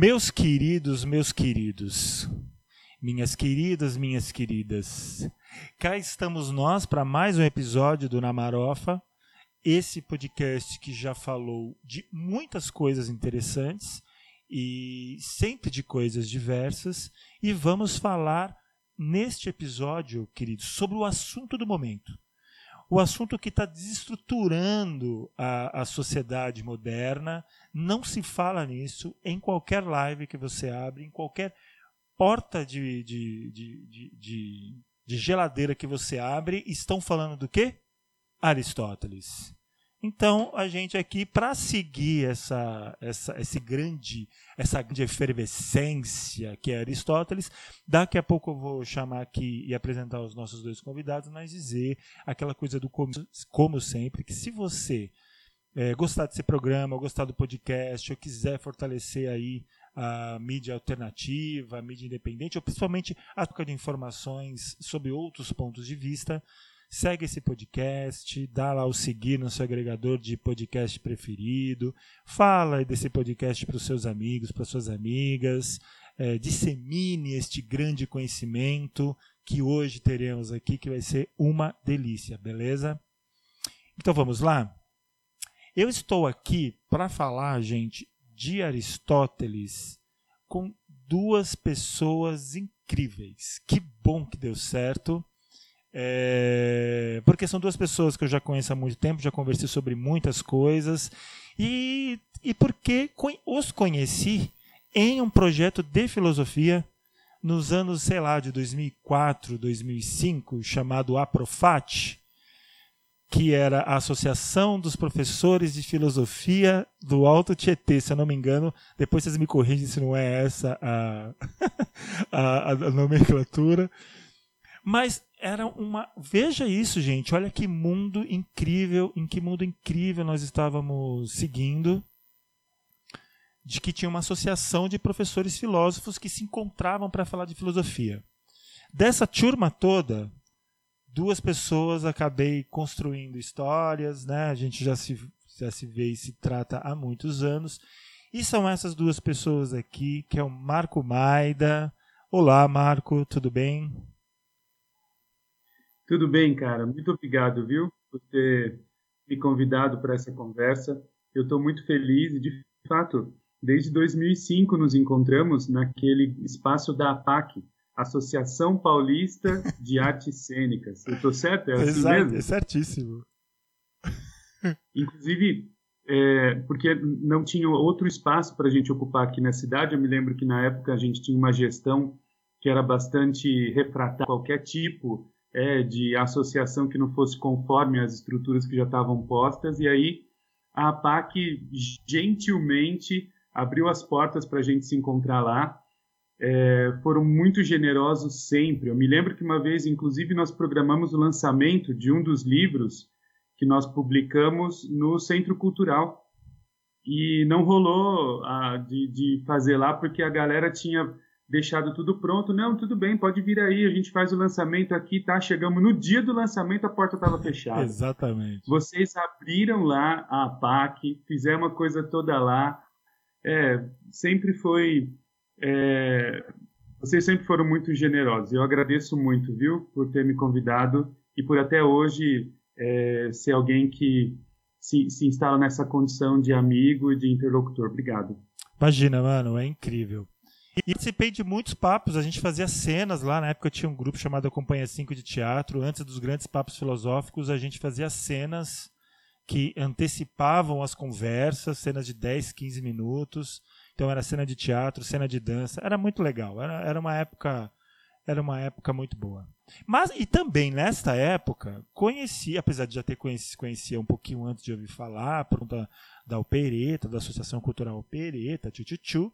Meus queridos, meus queridos, minhas queridas, minhas queridas, cá estamos nós para mais um episódio do Namarofa, esse podcast que já falou de muitas coisas interessantes e sempre de coisas diversas, e vamos falar neste episódio, queridos, sobre o assunto do momento. O assunto que está desestruturando a, a sociedade moderna, não se fala nisso em qualquer live que você abre, em qualquer porta de, de, de, de, de geladeira que você abre, estão falando do quê? Aristóteles. Então, a gente aqui, para seguir essa, essa, esse grande, essa grande efervescência que é Aristóteles, daqui a pouco eu vou chamar aqui e apresentar os nossos dois convidados, mas dizer aquela coisa do como, como sempre, que se você é, gostar desse programa, gostar do podcast, ou quiser fortalecer aí a mídia alternativa, a mídia independente, ou principalmente a troca de informações sobre outros pontos de vista, segue esse podcast, dá lá o seguir no seu agregador de podcast preferido, fala desse podcast para os seus amigos, para suas amigas, é, dissemine este grande conhecimento que hoje teremos aqui, que vai ser uma delícia, beleza? Então vamos lá? Eu estou aqui para falar, gente, de Aristóteles com duas pessoas incríveis. Que bom que deu certo. É, porque são duas pessoas que eu já conheço há muito tempo, já conversei sobre muitas coisas, e, e porque os conheci em um projeto de filosofia nos anos, sei lá, de 2004, 2005, chamado Aprofat, que era a Associação dos Professores de Filosofia do Alto Tietê, se eu não me engano. Depois vocês me corrigem se não é essa a, a, a nomenclatura. Mas era uma. Veja isso, gente. Olha que mundo incrível, em que mundo incrível nós estávamos seguindo. De que tinha uma associação de professores filósofos que se encontravam para falar de filosofia. Dessa turma toda, duas pessoas acabei construindo histórias, né? A gente já se, já se vê e se trata há muitos anos. E são essas duas pessoas aqui, que é o Marco Maida. Olá, Marco, tudo bem? Tudo bem, cara. Muito obrigado, viu, por ter me convidado para essa conversa. Eu estou muito feliz e, de fato, desde 2005 nos encontramos naquele espaço da APAC, Associação Paulista de Artes Cênicas. Eu estou certo? É assim Exato, mesmo? É certíssimo. Inclusive, é, porque não tinha outro espaço para a gente ocupar aqui na cidade. Eu me lembro que na época a gente tinha uma gestão que era bastante refratária a qualquer tipo é, de associação que não fosse conforme as estruturas que já estavam postas. E aí a APAC gentilmente abriu as portas para a gente se encontrar lá é, foram muito generosos sempre. Eu me lembro que uma vez, inclusive, nós programamos o lançamento de um dos livros que nós publicamos no Centro Cultural. E não rolou a, de, de fazer lá porque a galera tinha deixado tudo pronto. Não, tudo bem, pode vir aí, a gente faz o lançamento aqui, tá? Chegamos no dia do lançamento, a porta estava fechada. Exatamente. Vocês abriram lá a PAC, fizeram uma coisa toda lá. É, sempre foi é, vocês sempre foram muito generosos. Eu agradeço muito, viu, por ter me convidado e por até hoje é, ser alguém que se, se instala nessa condição de amigo e de interlocutor. Obrigado. Imagina, mano, é incrível. E participei de muitos papos, a gente fazia cenas lá, na época tinha um grupo chamado Companhia 5 de Teatro, antes dos grandes papos filosóficos, a gente fazia cenas que antecipavam as conversas, cenas de 10, 15 minutos. Então era cena de teatro, cena de dança, era muito legal. Era, era uma época era uma época muito boa. Mas e também nesta época conheci, apesar de já ter conhecido conhecia um pouquinho antes de ouvir falar, por conta da Opereta, da Associação Cultural Opereta, tchu,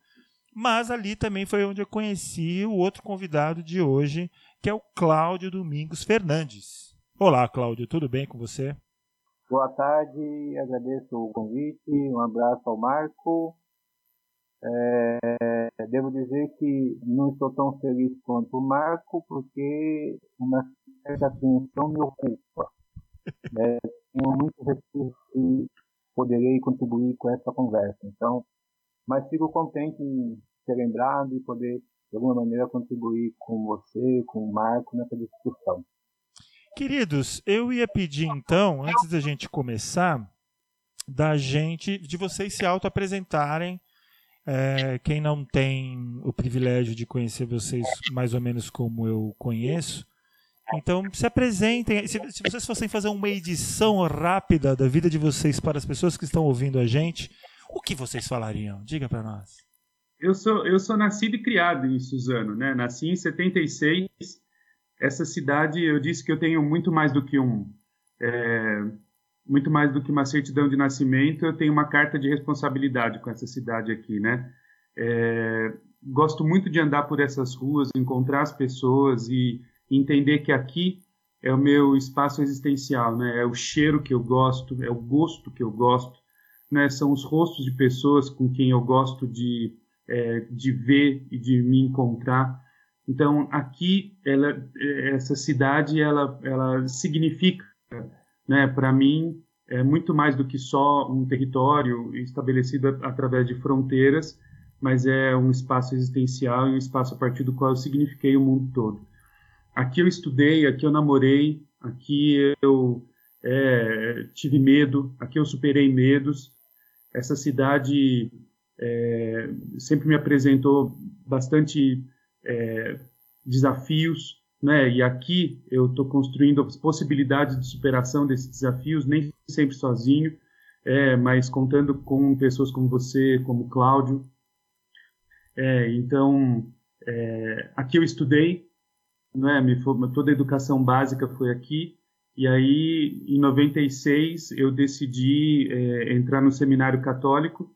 mas ali também foi onde eu conheci o outro convidado de hoje, que é o Cláudio Domingos Fernandes. Olá, Cláudio, tudo bem com você? Boa tarde, agradeço o convite, um abraço ao Marco é, devo dizer que não estou tão feliz quanto o Marco, porque uma certa atenção me ocupa. É, tenho muito receio que poderei contribuir com essa conversa. Então, mas fico contente em ser lembrado e poder, de alguma maneira, contribuir com você, com o Marco, nessa discussão. Queridos, eu ia pedir então, antes da gente começar, da gente, de vocês se auto-apresentarem. É, quem não tem o privilégio de conhecer vocês mais ou menos como eu conheço, então se apresentem. Se, se vocês fossem fazer uma edição rápida da vida de vocês para as pessoas que estão ouvindo a gente, o que vocês falariam? Diga para nós. Eu sou, eu sou nascido e criado em Suzano, né? Nasci em 76. Essa cidade, eu disse que eu tenho muito mais do que um. É, muito mais do que uma certidão de nascimento, eu tenho uma carta de responsabilidade com essa cidade aqui, né? É, gosto muito de andar por essas ruas, encontrar as pessoas e entender que aqui é o meu espaço existencial, né? É o cheiro que eu gosto, é o gosto que eu gosto, né? São os rostos de pessoas com quem eu gosto de é, de ver e de me encontrar. Então aqui, ela, essa cidade, ela, ela significa né, para mim, é muito mais do que só um território estabelecido através de fronteiras, mas é um espaço existencial e um espaço a partir do qual eu signifiquei o mundo todo. Aqui eu estudei, aqui eu namorei, aqui eu é, tive medo, aqui eu superei medos. Essa cidade é, sempre me apresentou bastante é, desafios, né? E aqui eu estou construindo as possibilidades de superação desses desafios, nem sempre sozinho, é, mas contando com pessoas como você, como Cláudio. É, então, é, aqui eu estudei, né? Me toda a educação básica foi aqui. E aí, em 96, eu decidi é, entrar no seminário católico.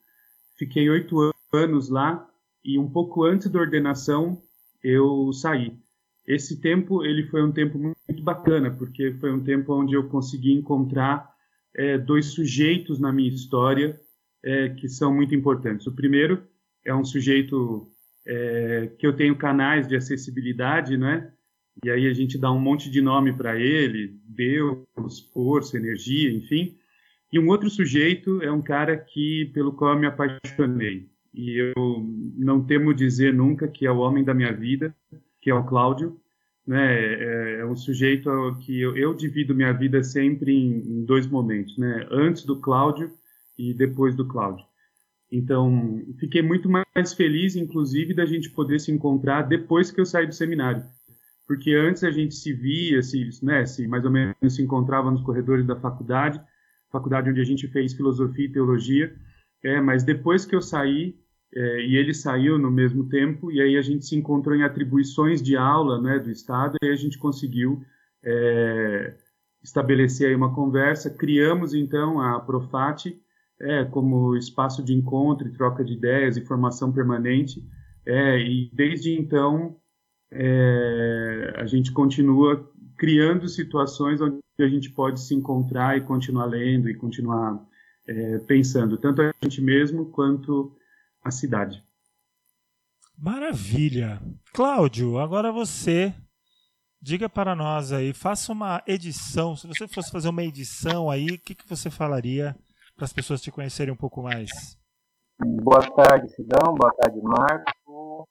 Fiquei oito anos lá e um pouco antes da ordenação eu saí esse tempo ele foi um tempo muito bacana porque foi um tempo onde eu consegui encontrar é, dois sujeitos na minha história é, que são muito importantes. O primeiro é um sujeito é, que eu tenho canais de acessibilidade, né? E aí a gente dá um monte de nome para ele, Deus, força, energia, enfim. E um outro sujeito é um cara que pelo qual eu me apaixonei. E eu não temo dizer nunca que é o homem da minha vida, que é o Cláudio, né? É, é um sujeito que eu, eu, divido minha vida sempre em, em, dois momentos, né? Antes do Cláudio e depois do Cláudio. Então, fiquei muito mais feliz, inclusive, da gente poder se encontrar depois que eu saí do seminário. Porque antes a gente se via, se, né, se mais ou menos se encontrava nos corredores da faculdade, faculdade onde a gente fez filosofia e teologia, é, mas depois que eu saí, é, e ele saiu no mesmo tempo, e aí a gente se encontrou em atribuições de aula né, do Estado, e a gente conseguiu é, estabelecer aí uma conversa. Criamos, então, a Profat é, como espaço de encontro troca de ideias e formação permanente, é, e desde então é, a gente continua criando situações onde a gente pode se encontrar e continuar lendo e continuar é, pensando, tanto a gente mesmo quanto a cidade. Maravilha. Cláudio, agora você diga para nós aí, faça uma edição. Se você fosse fazer uma edição aí, o que, que você falaria para as pessoas te conhecerem um pouco mais? Boa tarde, Sidão. Boa tarde, Marco.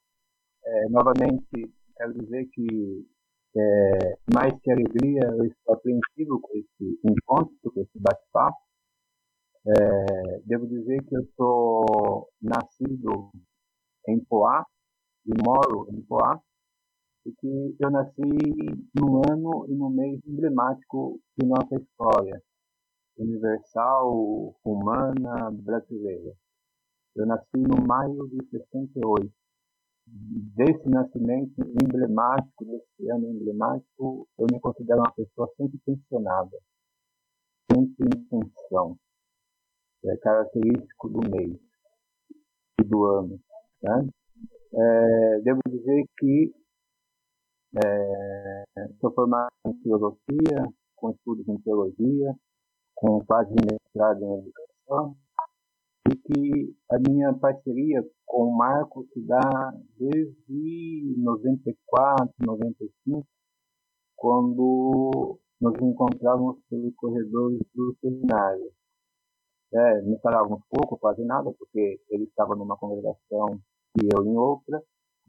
É, novamente, quero dizer que é, mais que alegria, eu estou apreensivo com esse encontro, com esse bate-papo. É, devo dizer que eu sou nascido em Poá e moro em Poá, e que eu nasci num ano e num mês emblemático de nossa história, universal, humana, brasileira. Eu nasci no maio de 68. Desse nascimento emblemático, desse ano emblemático, eu me considero uma pessoa sempre tensionada, sempre em tensão é característico do mês e do ano. Né? É, devo dizer que é, sou formado em filosofia, com estudos em teologia, com quase mestrado em educação, e que a minha parceria com o Marco se dá desde 94, 95, quando nos encontrávamos pelos corredores do seminário. É, não falávamos pouco, quase nada, porque ele estava numa congregação e eu em outra,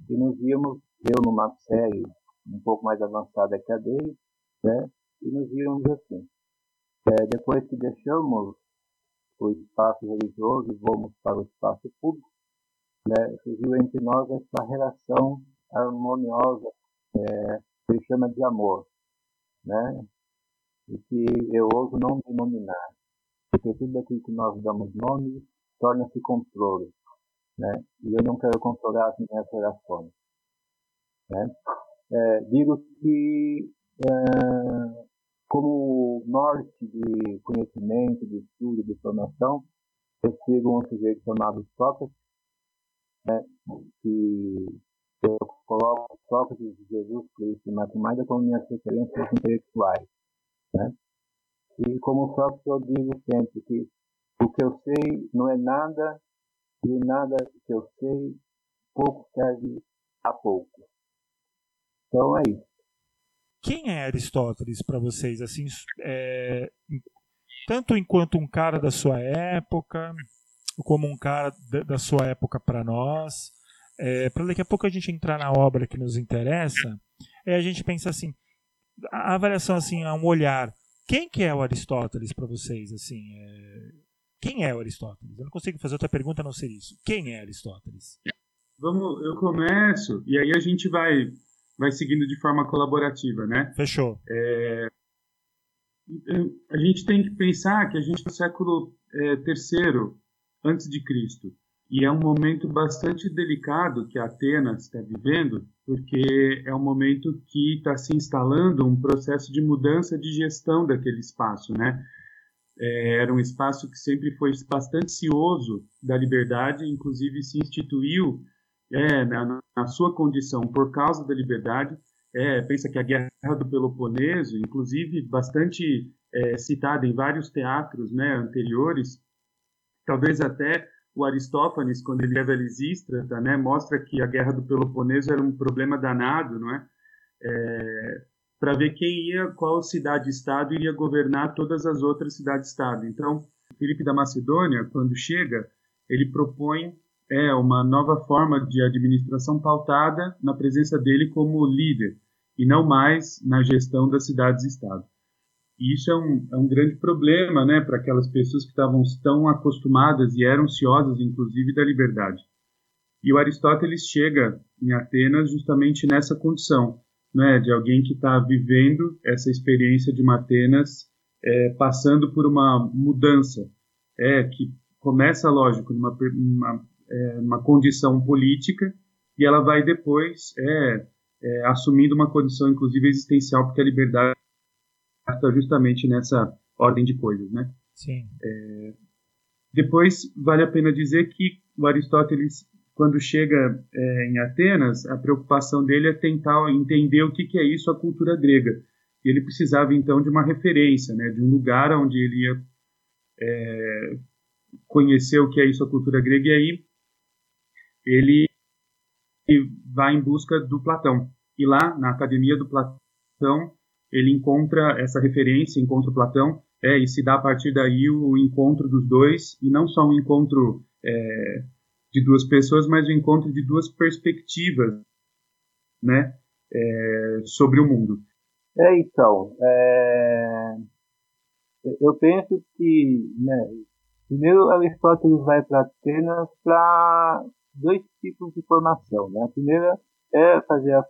e nos íamos, eu numa série um pouco mais avançada que a dele, né? E nos íamos assim. É, depois que deixamos o espaço religioso e vamos para o espaço público, né, surgiu entre nós essa relação harmoniosa é, que ele chama de amor, né? E que eu ouso não denominar, porque tudo aquilo que nós damos nome torna-se controle, né? E eu não quero controlar as minhas relações, né? É, digo que é, como norte de conhecimento, de estudo, de formação, eu sigo um sujeito chamado Sócrates, né, que eu coloco Sócrates e Jesus Cristo e Matemática como minhas referências intelectuais. Né? E como Sócrates eu digo sempre que o que eu sei não é nada e nada que eu sei pouco serve a pouco. Então é isso. Quem é Aristóteles para vocês? Assim, é, tanto enquanto um cara da sua época, como um cara da sua época para nós. É, para daqui a pouco a gente entrar na obra que nos interessa, é, a gente pensa assim, a avaliação assim, a um olhar. Quem que é o Aristóteles para vocês? Assim, é, quem é o Aristóteles? Eu não consigo fazer outra pergunta a não ser isso. Quem é Aristóteles? Vamos, eu começo e aí a gente vai vai seguindo de forma colaborativa, né? Fechou. É, a gente tem que pensar que a gente está no século é, terceiro antes de Cristo. E é um momento bastante delicado que Atenas está vivendo, porque é um momento que está se instalando um processo de mudança de gestão daquele espaço, né? É, era um espaço que sempre foi bastante cioso da liberdade, inclusive se instituiu é, na, na, sua condição por causa da liberdade. É, pensa que a Guerra do Peloponeso, inclusive bastante é, citada em vários teatros né, anteriores, talvez até o Aristófanes, quando ele a Lisístrata, né, mostra que a guerra do Peloponeso era um problema danado, não é? é para ver quem ia, qual cidade-estado iria governar todas as outras cidades-estado. Então, Filipe da Macedônia, quando chega, ele propõe é uma nova forma de administração pautada na presença dele como líder e não mais na gestão das cidades-estado. E isso é um, é um grande problema né, para aquelas pessoas que estavam tão acostumadas e eram ansiosas, inclusive, da liberdade. E o Aristóteles chega em Atenas justamente nessa condição, né, de alguém que está vivendo essa experiência de uma Atenas é, passando por uma mudança, é, que começa, lógico, numa uma, é, uma condição política e ela vai depois é, é, assumindo uma condição, inclusive, existencial, porque a liberdade está justamente nessa ordem de coisas, né? Sim. É, depois vale a pena dizer que o Aristóteles, quando chega é, em Atenas, a preocupação dele é tentar entender o que, que é isso a cultura grega. E ele precisava então de uma referência, né? De um lugar onde ele ia é, conhecer o que é isso a cultura grega. E aí ele vai em busca do Platão. E lá na Academia do Platão ele encontra essa referência, encontra Platão, é, e se dá a partir daí o encontro dos dois, e não só um encontro é, de duas pessoas, mas o um encontro de duas perspectivas né, é, sobre o mundo. É, então, é, eu penso que, né, primeiro Aristóteles vai para Atenas para dois tipos de formação. Né? A primeira é fazer a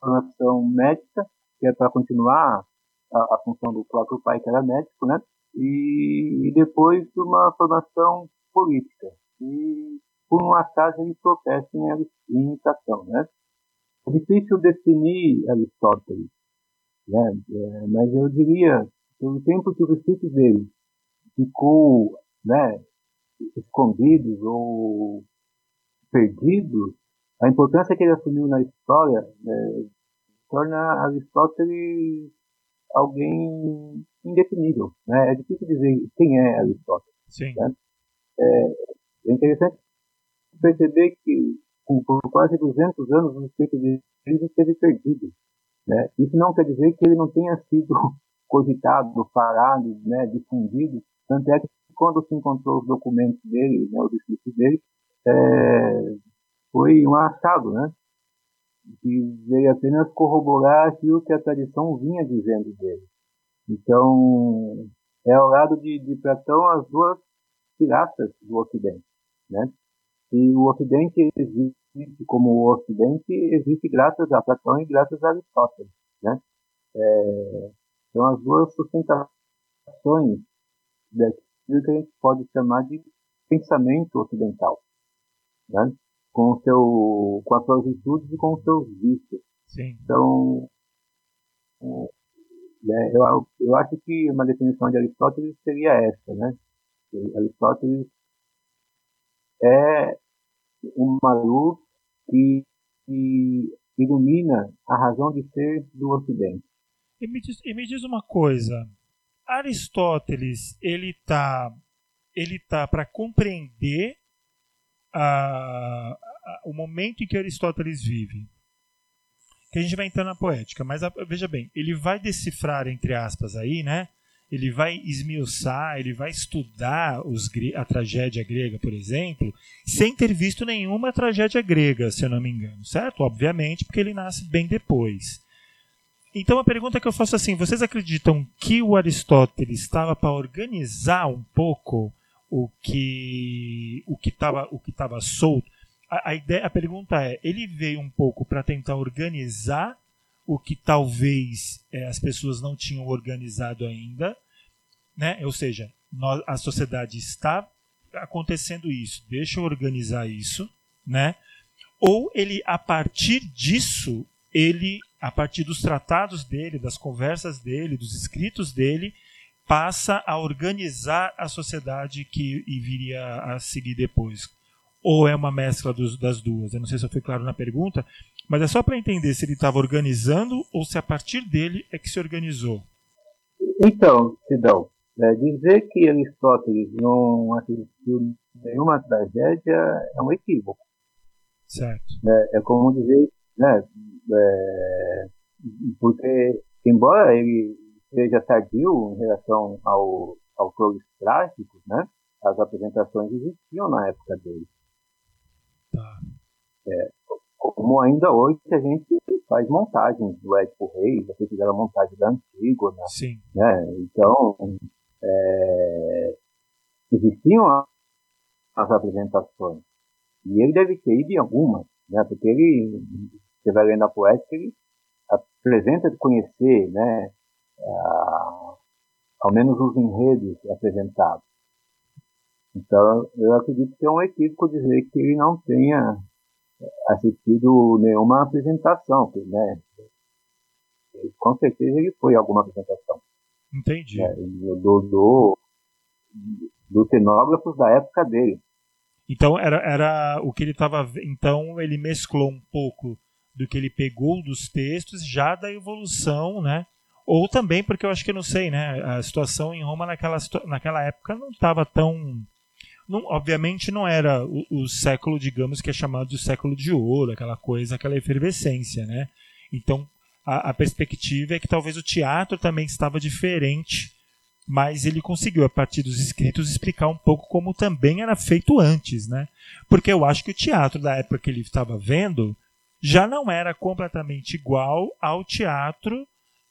formação médica, que é para continuar a, a, função do próprio pai, que era médico, né? E, e depois uma formação política. E por um acaso ele tropeça em, imitação, né? É difícil definir Aristóteles, né? É, mas eu diria, pelo tempo que o escrito dele ficou, né, escondidos ou perdidos, a importância que ele assumiu na história é, torna Aristóteles alguém indefinível. Né? É difícil dizer quem é Aristóteles. Sim. Né? É, é, interessante perceber que por quase 200 anos o escrito de ele esteve perdido. Né? Isso não quer dizer que ele não tenha sido cogitado, parado, né, difundido. Tanto é que quando se encontrou os documentos dele, né, os escritos dele, é, foi um achado, né? Que veio apenas corroborar aquilo que a tradição vinha dizendo dele. Então, é ao lado de, de Platão as duas piratas do Ocidente, né? E o Ocidente existe como o Ocidente existe graças a Platão e graças a Aristóteles, né? É, são as duas sustentações daquilo que a gente pode chamar de pensamento ocidental, né? com, o seu, com as suas virtudes e com os seus vícios. Sim. Então, é, eu, eu acho que uma definição de Aristóteles seria essa, né? Aristóteles é uma luz que, que ilumina a razão de ser do Ocidente. E me diz, e me diz uma coisa, Aristóteles ele tá ele tá para compreender a, a, o momento em que Aristóteles vive. Que a gente vai entrar na poética, mas a, veja bem, ele vai decifrar entre aspas aí, né? Ele vai esmiuçar, ele vai estudar os, a tragédia grega, por exemplo, sem ter visto nenhuma tragédia grega, se eu não me engano, certo? Obviamente, porque ele nasce bem depois. Então a pergunta que eu faço é assim: vocês acreditam que o Aristóteles estava para organizar um pouco o que o que estava o que estava solto? A, a, ideia, a pergunta é: ele veio um pouco para tentar organizar o que talvez é, as pessoas não tinham organizado ainda, né? Ou seja, nós, a sociedade está acontecendo isso, deixa eu organizar isso, né? Ou ele a partir disso ele a partir dos tratados dele, das conversas dele, dos escritos dele, passa a organizar a sociedade que viria a seguir depois. Ou é uma mescla dos, das duas? Eu não sei se eu fui claro na pergunta, mas é só para entender se ele estava organizando ou se a partir dele é que se organizou. Então, Sidão, é, dizer que Aristóteles não assistiu nenhuma tragédia é um equívoco. Certo. É, é como dizer né? É, porque, embora ele seja tardio em relação ao autores clássicos, né? As apresentações existiam na época dele. Tá. É, como ainda hoje a gente faz montagens do Édipo Rei, vocês fizeram a montagem da Antígona. Sim. Né? Então, é, existiam as apresentações. E ele deve ter ido em algumas, né? porque ele você vai lendo a poética, ele apresenta de conhecer, né, a, ao menos os enredos apresentados. Então, eu acredito que é um equívoco dizer que ele não tenha assistido nenhuma apresentação, né? Com certeza ele foi alguma apresentação. Entendi. Né, do, do, do cenógrafos da época dele. Então era, era o que ele estava. Então ele mesclou um pouco do que ele pegou dos textos já da evolução, né? Ou também porque eu acho que não sei, né? A situação em Roma naquela, naquela época não estava tão não, obviamente não era o, o, século, digamos, que é chamado de século de ouro, aquela coisa, aquela efervescência, né? Então, a, a, perspectiva é que talvez o teatro também estava diferente, mas ele conseguiu, a partir dos escritos, explicar um pouco como também era feito antes, né? Porque eu acho que o teatro da época que ele estava vendo já não era completamente igual ao teatro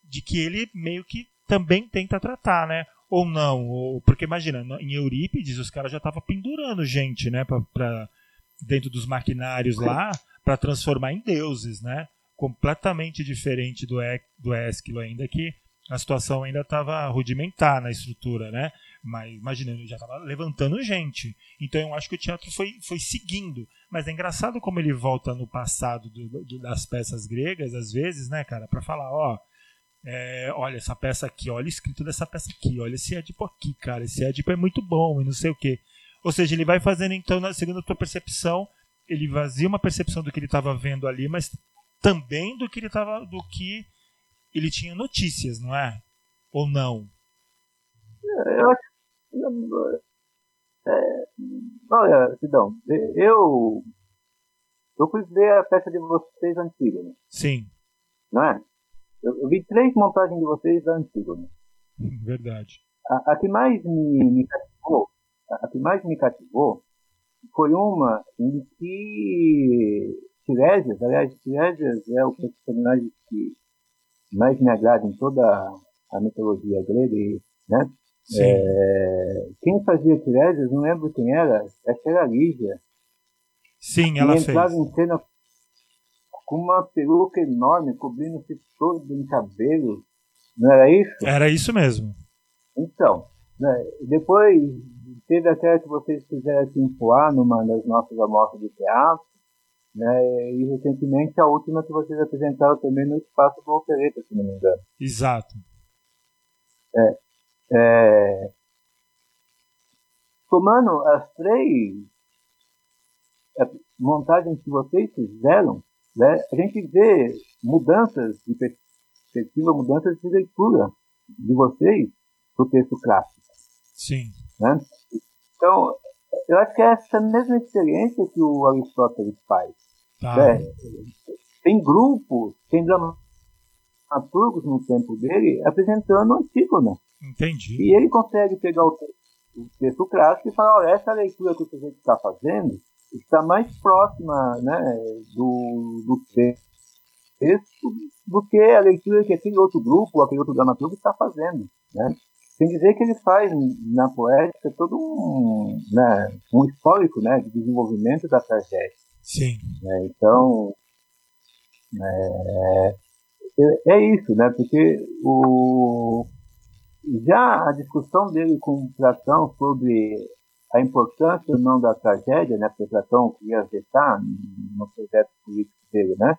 de que ele meio que também tenta tratar, né? Ou não, ou, porque imagina, em Eurípides os caras já estavam pendurando gente, né, pra, pra dentro dos maquinários lá, para transformar em deuses, né? Completamente diferente do, do Ésquilo ainda, que a situação ainda estava rudimentar na estrutura, né? Mas imaginando, já estava levantando gente. Então eu acho que o teatro foi, foi seguindo. Mas é engraçado como ele volta no passado do, do, das peças gregas, às vezes, né, cara, para falar, ó, é, olha essa peça aqui, olha o escrito dessa peça aqui, olha esse Édipo aqui, cara, esse Édipo é muito bom e não sei o quê. Ou seja, ele vai fazendo, então, segundo a tua percepção, ele vazia uma percepção do que ele estava vendo ali, mas também do que ele estava, do que ele tinha notícias, não é? Ou não? Eu acho. É, olha, Sidão, eu. Eu fui ver a peça de vocês antiga, né? Sim. Não é? Eu, eu, vi três montagens de vocês da antiga, né? Verdade. A, a, que mais me, me cativou, a, a, que mais me cativou foi uma em que Tiresias, aliás, Tiresias é o personagem que mais me agrada em toda a mitologia grega, né? É, quem fazia Tiresias, não lembro quem era, acho que era a Lígia. Sim, ela e entrava fez. em cena com uma peruca enorme, cobrindo-se todo em cabelo. Não era isso? Era isso mesmo. Então, né, depois teve até que vocês quiseram se enfoar numa das nossas amostras de teatro, né, e recentemente a última que vocês apresentaram também no Espaço do Opereta, se não me engano. Exato. É, é, tomando as três é, montagens que vocês fizeram, né, a gente vê mudanças de perspectiva, mudanças de leitura de vocês do texto clássico. Sim. Né? Então, eu acho que é essa mesma experiência que o Aristóteles faz. Tá. Né? Tem grupos, tem dramaturgos no tempo dele apresentando Antígona. Entendi. E ele consegue pegar o texto, o texto clássico e falar, olha, essa leitura que o sujeito está fazendo está mais próxima né, do, do texto do que a leitura que aquele outro grupo, aquele outro dramaturgo está fazendo. Né? Sem dizer que ele faz na poética todo um, né, um histórico né, de desenvolvimento da tragédia. Sim. Né? Então, é, é isso, né? porque o, já a discussão dele com Platão sobre a importância ou não da tragédia, né? porque Platão queria vetar no projeto político dele, né?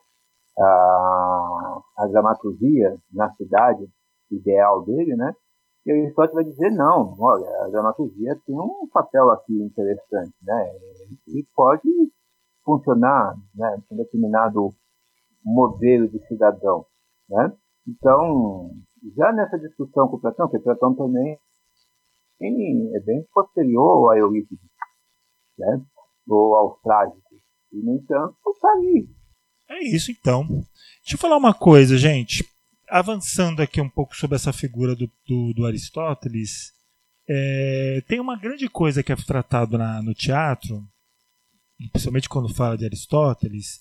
a, a dramaturgia na cidade ideal dele, né? E Aristóteles vai dizer, não, olha, a dramaturgia tem um papel aqui interessante, né? Ele pode funcionar né, com determinado modelo de cidadão, né? Então, já nessa discussão com Platão, que Platão também é bem posterior a Eurípides, né? Ou aos trágicos. E, no entanto, está ali. É isso então. Deixa eu falar uma coisa, gente avançando aqui um pouco sobre essa figura do, do, do Aristóteles, é, tem uma grande coisa que é tratado na, no teatro, principalmente quando fala de Aristóteles,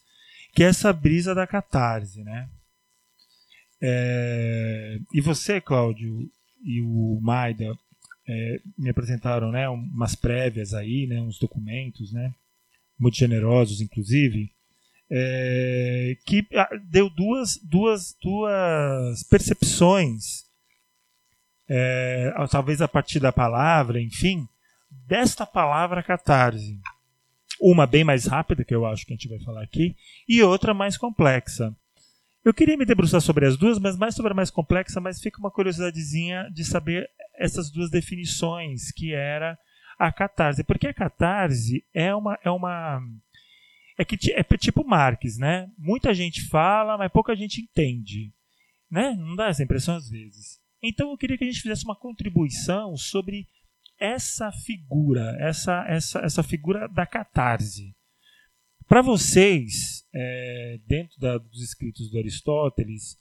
que é essa brisa da catarse, né? É, e você, Cláudio, e o Maida é, me apresentaram, né, umas prévias aí, né, uns documentos, né, muito generosos, inclusive, é, que ah, deu duas, duas, duas percepções, é, talvez a partir da palavra, enfim, desta palavra catarse. Uma bem mais rápida, que eu acho que a gente vai falar aqui, e outra mais complexa. Eu queria me debruçar sobre as duas, mas mais sobre a mais complexa, mas fica uma curiosidadezinha de saber essas duas definições, que era a catarse. Porque a catarse é uma, é uma é que é tipo Marx, né? Muita gente fala, mas pouca gente entende, né? Não dá essa impressão às vezes. Então eu queria que a gente fizesse uma contribuição sobre essa figura, essa essa essa figura da catarse. Para vocês, é, dentro da, dos escritos do Aristóteles,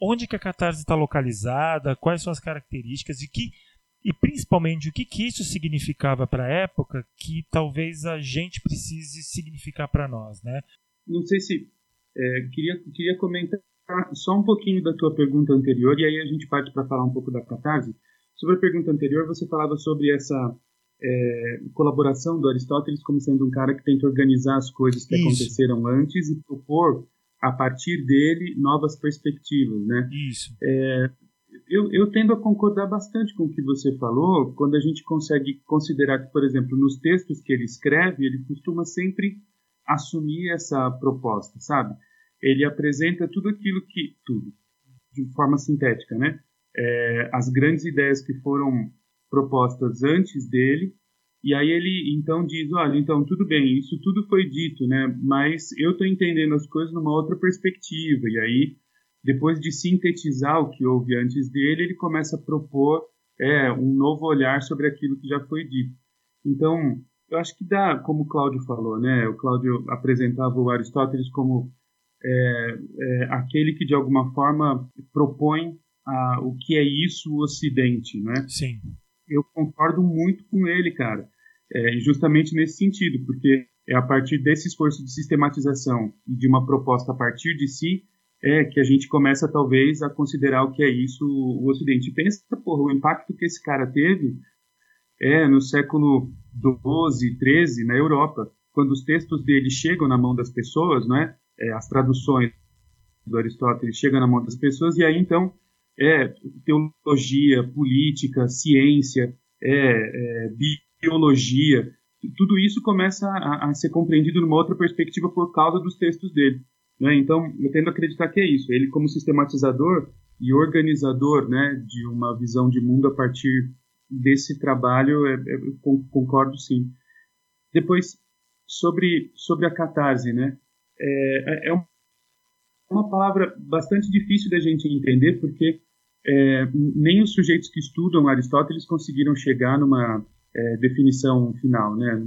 onde que a catarse está localizada, quais são as características e que e principalmente o que, que isso significava para a época que talvez a gente precise significar para nós, né? Não sei se é, queria queria comentar só um pouquinho da tua pergunta anterior e aí a gente parte para falar um pouco da catarse. Sobre a pergunta anterior, você falava sobre essa é, colaboração do Aristóteles como sendo um cara que tenta organizar as coisas que Isso. aconteceram antes e propor a partir dele novas perspectivas, né? Isso. É, eu, eu tendo a concordar bastante com o que você falou, quando a gente consegue considerar que, por exemplo, nos textos que ele escreve, ele costuma sempre assumir essa proposta, sabe? Ele apresenta tudo aquilo que. tudo, de forma sintética, né? É, as grandes ideias que foram propostas antes dele, e aí ele então diz: olha, então tudo bem, isso tudo foi dito, né? Mas eu estou entendendo as coisas numa outra perspectiva, e aí depois de sintetizar o que houve antes dele, ele começa a propor é, um novo olhar sobre aquilo que já foi dito. Então, eu acho que dá, como o Cláudio falou, né? O Cláudio apresentava o Aristóteles como é, é, aquele que de alguma forma propõe a, o que é isso o Ocidente, né? Sim. Eu concordo muito com ele, cara. É, justamente nesse sentido, porque é a partir desse esforço de sistematização e de uma proposta a partir de si é que a gente começa talvez a considerar o que é isso o Ocidente. Pensa, porra, o impacto que esse cara teve é no século 12, 13 na Europa, quando os textos dele chegam na mão das pessoas, né? É, as traduções do Aristóteles chegam na mão das pessoas e aí então é teologia, política, ciência, é, é biologia, tudo isso começa a, a, ser compreendido numa outra perspectiva por causa dos textos dele. Né? Então, eu tendo a acreditar que é isso. Ele, como sistematizador e organizador né, de uma visão de mundo a partir desse trabalho, é, é, concordo sim. Depois, sobre, sobre a catarse, né? É, é, é uma palavra bastante difícil da gente entender, porque é, nem os sujeitos que estudam Aristóteles conseguiram chegar numa é, definição final, né?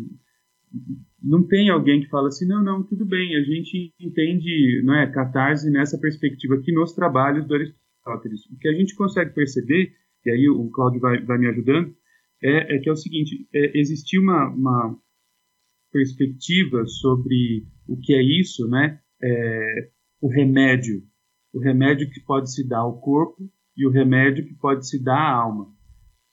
Não tem alguém que fala assim, não, não, tudo bem, a gente entende não é, catarse nessa perspectiva aqui nos trabalhos do Aristóteles. O que a gente consegue perceber, e aí o Cláudio vai, vai me ajudando, é, é, que é o seguinte, é, existia uma, uma perspectiva sobre o que é isso, né? É, o remédio, o remédio que pode se dar ao corpo e o remédio que pode se dar à alma.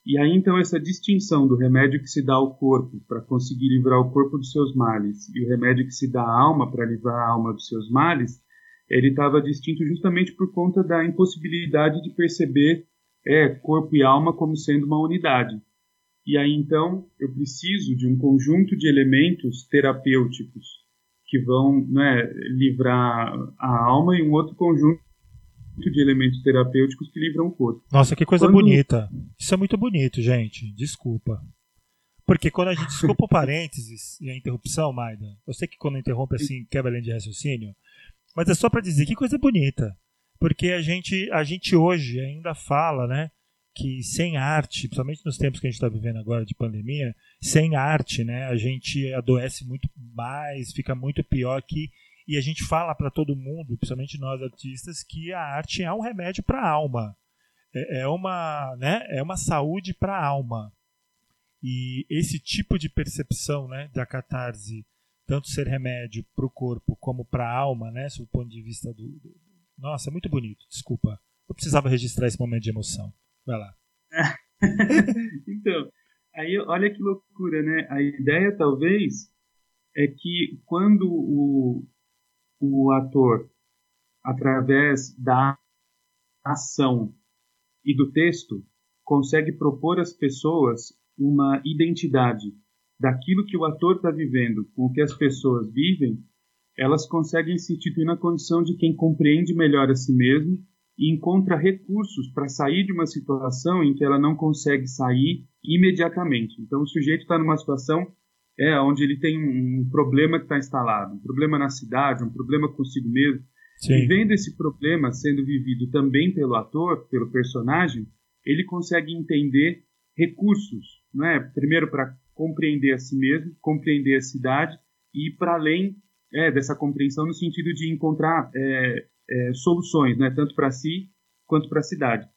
E aí então essa distinção do remédio que se dá ao corpo para conseguir livrar o corpo dos seus males e o remédio que se dá à alma para livrar a alma dos seus males, ele estava distinto justamente por conta da impossibilidade de perceber é, corpo e alma como sendo uma unidade. E aí então eu preciso de um conjunto de elementos terapêuticos que vão né, livrar a alma e um outro conjunto de elementos terapêuticos que livram o corpo. Nossa, que coisa quando... bonita. Isso é muito bonito, gente. Desculpa. Porque quando a gente. Desculpa o parênteses e a interrupção, Maida. Eu sei que quando interrompe assim, quebra a linha de raciocínio. Mas é só para dizer que coisa bonita. Porque a gente, a gente hoje ainda fala, né? Que sem arte, principalmente nos tempos que a gente está vivendo agora de pandemia, sem arte, né? A gente adoece muito mais, fica muito pior que e a gente fala para todo mundo, principalmente nós artistas, que a arte é um remédio para a alma. É, é, uma, né, é uma saúde para a alma. E esse tipo de percepção né, da catarse, tanto ser remédio para o corpo como para a alma, né, do ponto de vista do, do. Nossa, é muito bonito, desculpa. Eu precisava registrar esse momento de emoção. Vai lá. então, aí olha que loucura, né? A ideia talvez é que quando o, o ator, através da ação e do texto, consegue propor às pessoas uma identidade daquilo que o ator está vivendo com o que as pessoas vivem, elas conseguem se instituir na condição de quem compreende melhor a si mesmo e encontra recursos para sair de uma situação em que ela não consegue sair imediatamente. Então, o sujeito está numa situação é onde ele tem um, problema que está instalado, um problema na cidade, um problema consigo mesmo. Sim. E vendo esse problema sendo vivido também pelo ator, pelo personagem, ele consegue entender recursos, não é? Primeiro para compreender a si mesmo, compreender a cidade e para além é, dessa compreensão no sentido de encontrar é, é, soluções, né? Tanto para si quanto para a cidade.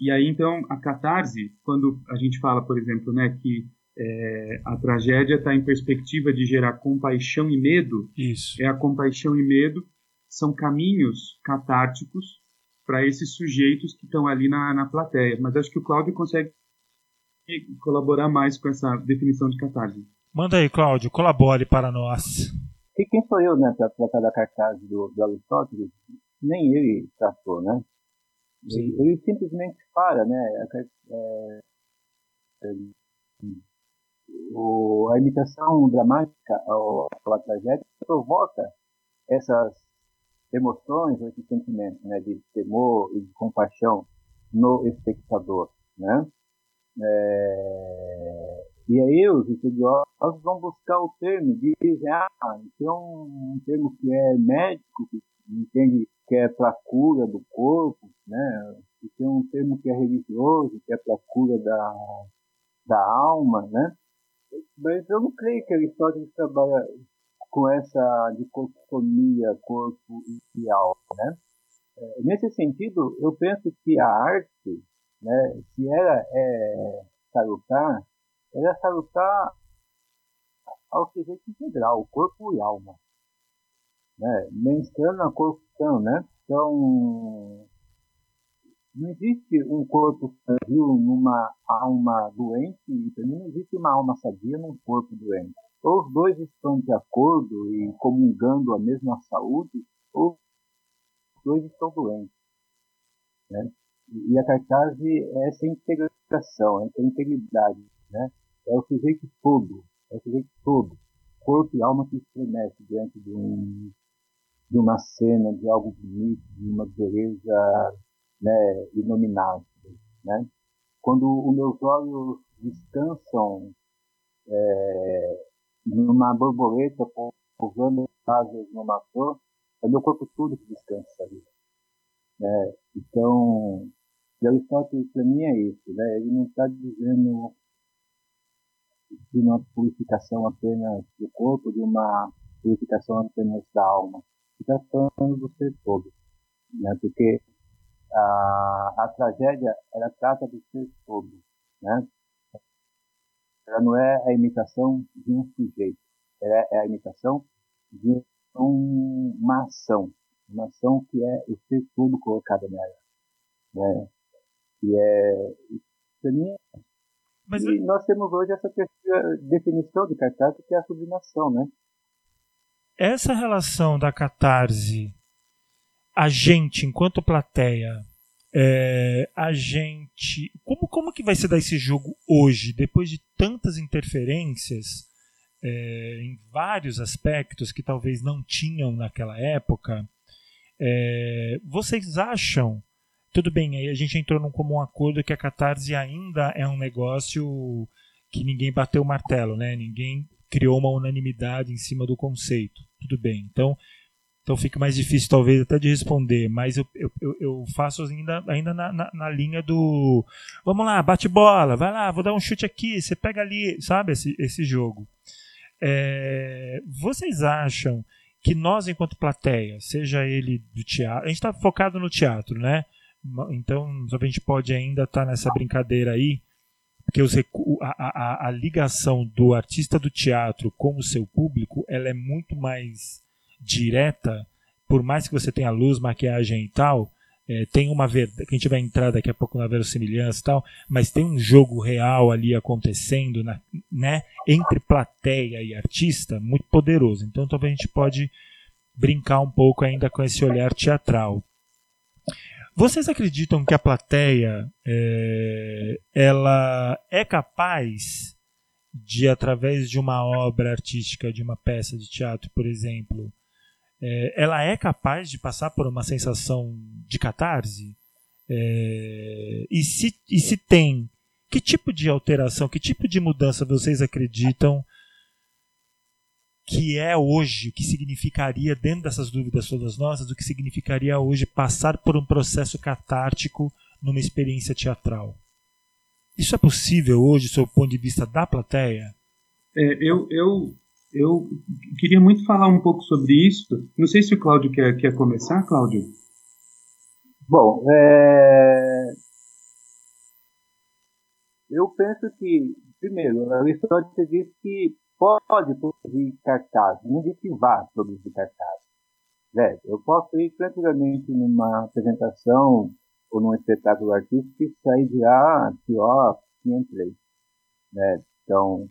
E aí então a catarse, quando a gente fala, por exemplo, né, que é, a tragédia está em perspectiva de gerar compaixão e medo. Isso. É a compaixão e medo são caminhos catárticos para esses sujeitos que estão ali na, na plateia. Mas acho que o Cláudio consegue colaborar mais com essa definição de catarse. Manda aí, Cláudio, colabore para nós. E quem sou eu, né, para tratar da catarse do, do Aristóteles? Nem ele tratou, né? Ele, ele, simplesmente para, né? É, é, o, a imitação dramática, ou a tragédia, provoca essas emoções ou esses sentimentos né, de temor e de compaixão no espectador. Né? É, e aí os estudiosos vão buscar o termo, dizem, ah, tem um, um termo que é médico, que entende que é para cura do corpo, né? e tem um termo que é religioso, que é para cura da, da alma, né? Mas eu não creio que Aristóteles trabalha com essa dicotomia corpo e alma, né? É, nesse sentido, eu penso que a arte, né, se ela é salutar, ela é salutar ao sujeito integral, corpo e alma. Né? A corrupção, né? Então, não existe um corpo sadio numa alma doente e também não existe uma alma sadia num corpo doente. Ou os dois estão de acordo e comungando a mesma saúde, ou os dois estão doentes. Né? E a cartaz é essa integração, essa integridade. Né? É o sujeito todo, é o sujeito todo, corpo e alma que estremece diante de, um, de uma cena, de algo bonito, de uma beleza né, inominável. Né? Quando os meus olhos descansam é, numa borboleta pousando asas numa flor, é meu corpo todo que descansa ali. Né? Então, Aristóteles para mim é isso, né? ele não está dizendo de uma purificação apenas do corpo, de uma purificação apenas da alma. Ele está falando do ser todo. Né? Porque a, a tragédia, ela trata do ser todo. Né? Ela não é a imitação de um sujeito, ela é a imitação de um, uma ação, uma ação que é o ser todo colocado nela. Né? E é, para mim, Mas e nós temos hoje essa definição de catarse que é a sublimação, né? Essa relação da catarse, a gente, enquanto plateia, é, a gente. Como, como que vai se dar esse jogo hoje, depois de tantas interferências é, em vários aspectos que talvez não tinham naquela época? É, vocês acham. Tudo bem, aí a gente entrou num comum acordo que a catarse ainda é um negócio que ninguém bateu o martelo, né? Ninguém criou uma unanimidade em cima do conceito. Tudo bem. Então, então fica mais difícil, talvez, até de responder. Mas eu, eu, eu faço ainda, ainda na, na, na, linha do. Vamos lá, bate bola, vai lá, vou dar um chute aqui, você pega ali, sabe, esse, esse jogo. É, vocês acham que nós, enquanto plateia, seja ele do teatro. A gente está focado no teatro, né? Então a gente pode ainda estar tá nessa brincadeira aí. Porque os, a, a, a ligação do artista do teatro com o seu público ela é muito mais direta, por mais que você tenha luz, maquiagem e tal, é, tem uma verdade, que a gente vai entrar daqui a pouco na verossimilhança e tal, mas tem um jogo real ali acontecendo, na, né, entre plateia e artista, muito poderoso. Então talvez a gente pode brincar um pouco ainda com esse olhar teatral. Vocês acreditam que a plateia é, ela é capaz de, através de uma obra artística, de uma peça de teatro, por exemplo, é, ela é capaz de passar por uma sensação de catarse? É, e, se, e se tem, que tipo de alteração, que tipo de mudança vocês acreditam que é hoje, que significaria, dentro dessas dúvidas todas nossas, o que significaria hoje passar por um processo catártico numa experiência teatral? Isso é possível hoje, do seu ponto de vista da plateia? É, eu, eu eu queria muito falar um pouco sobre isso. Não sei se o Cláudio quer, quer começar, Cláudio. Bom, é... eu penso que, primeiro, Aristóteles diz que pode produzir cartaz, não diz que vá produzir cartaz. Né? Eu posso ir tranquilamente numa apresentação ou num espetáculo artístico e sair de lá pior que entrei. Né? Então,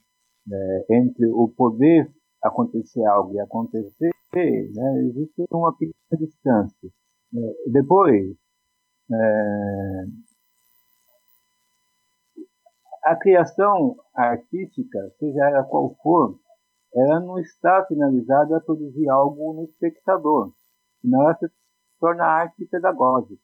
é, entre o poder acontecer algo e acontecer, né, existe uma pequena distância. É, depois, é, a criação artística, seja ela qual for, ela não está finalizada a produzir algo no espectador, senão ela se torna arte pedagógica.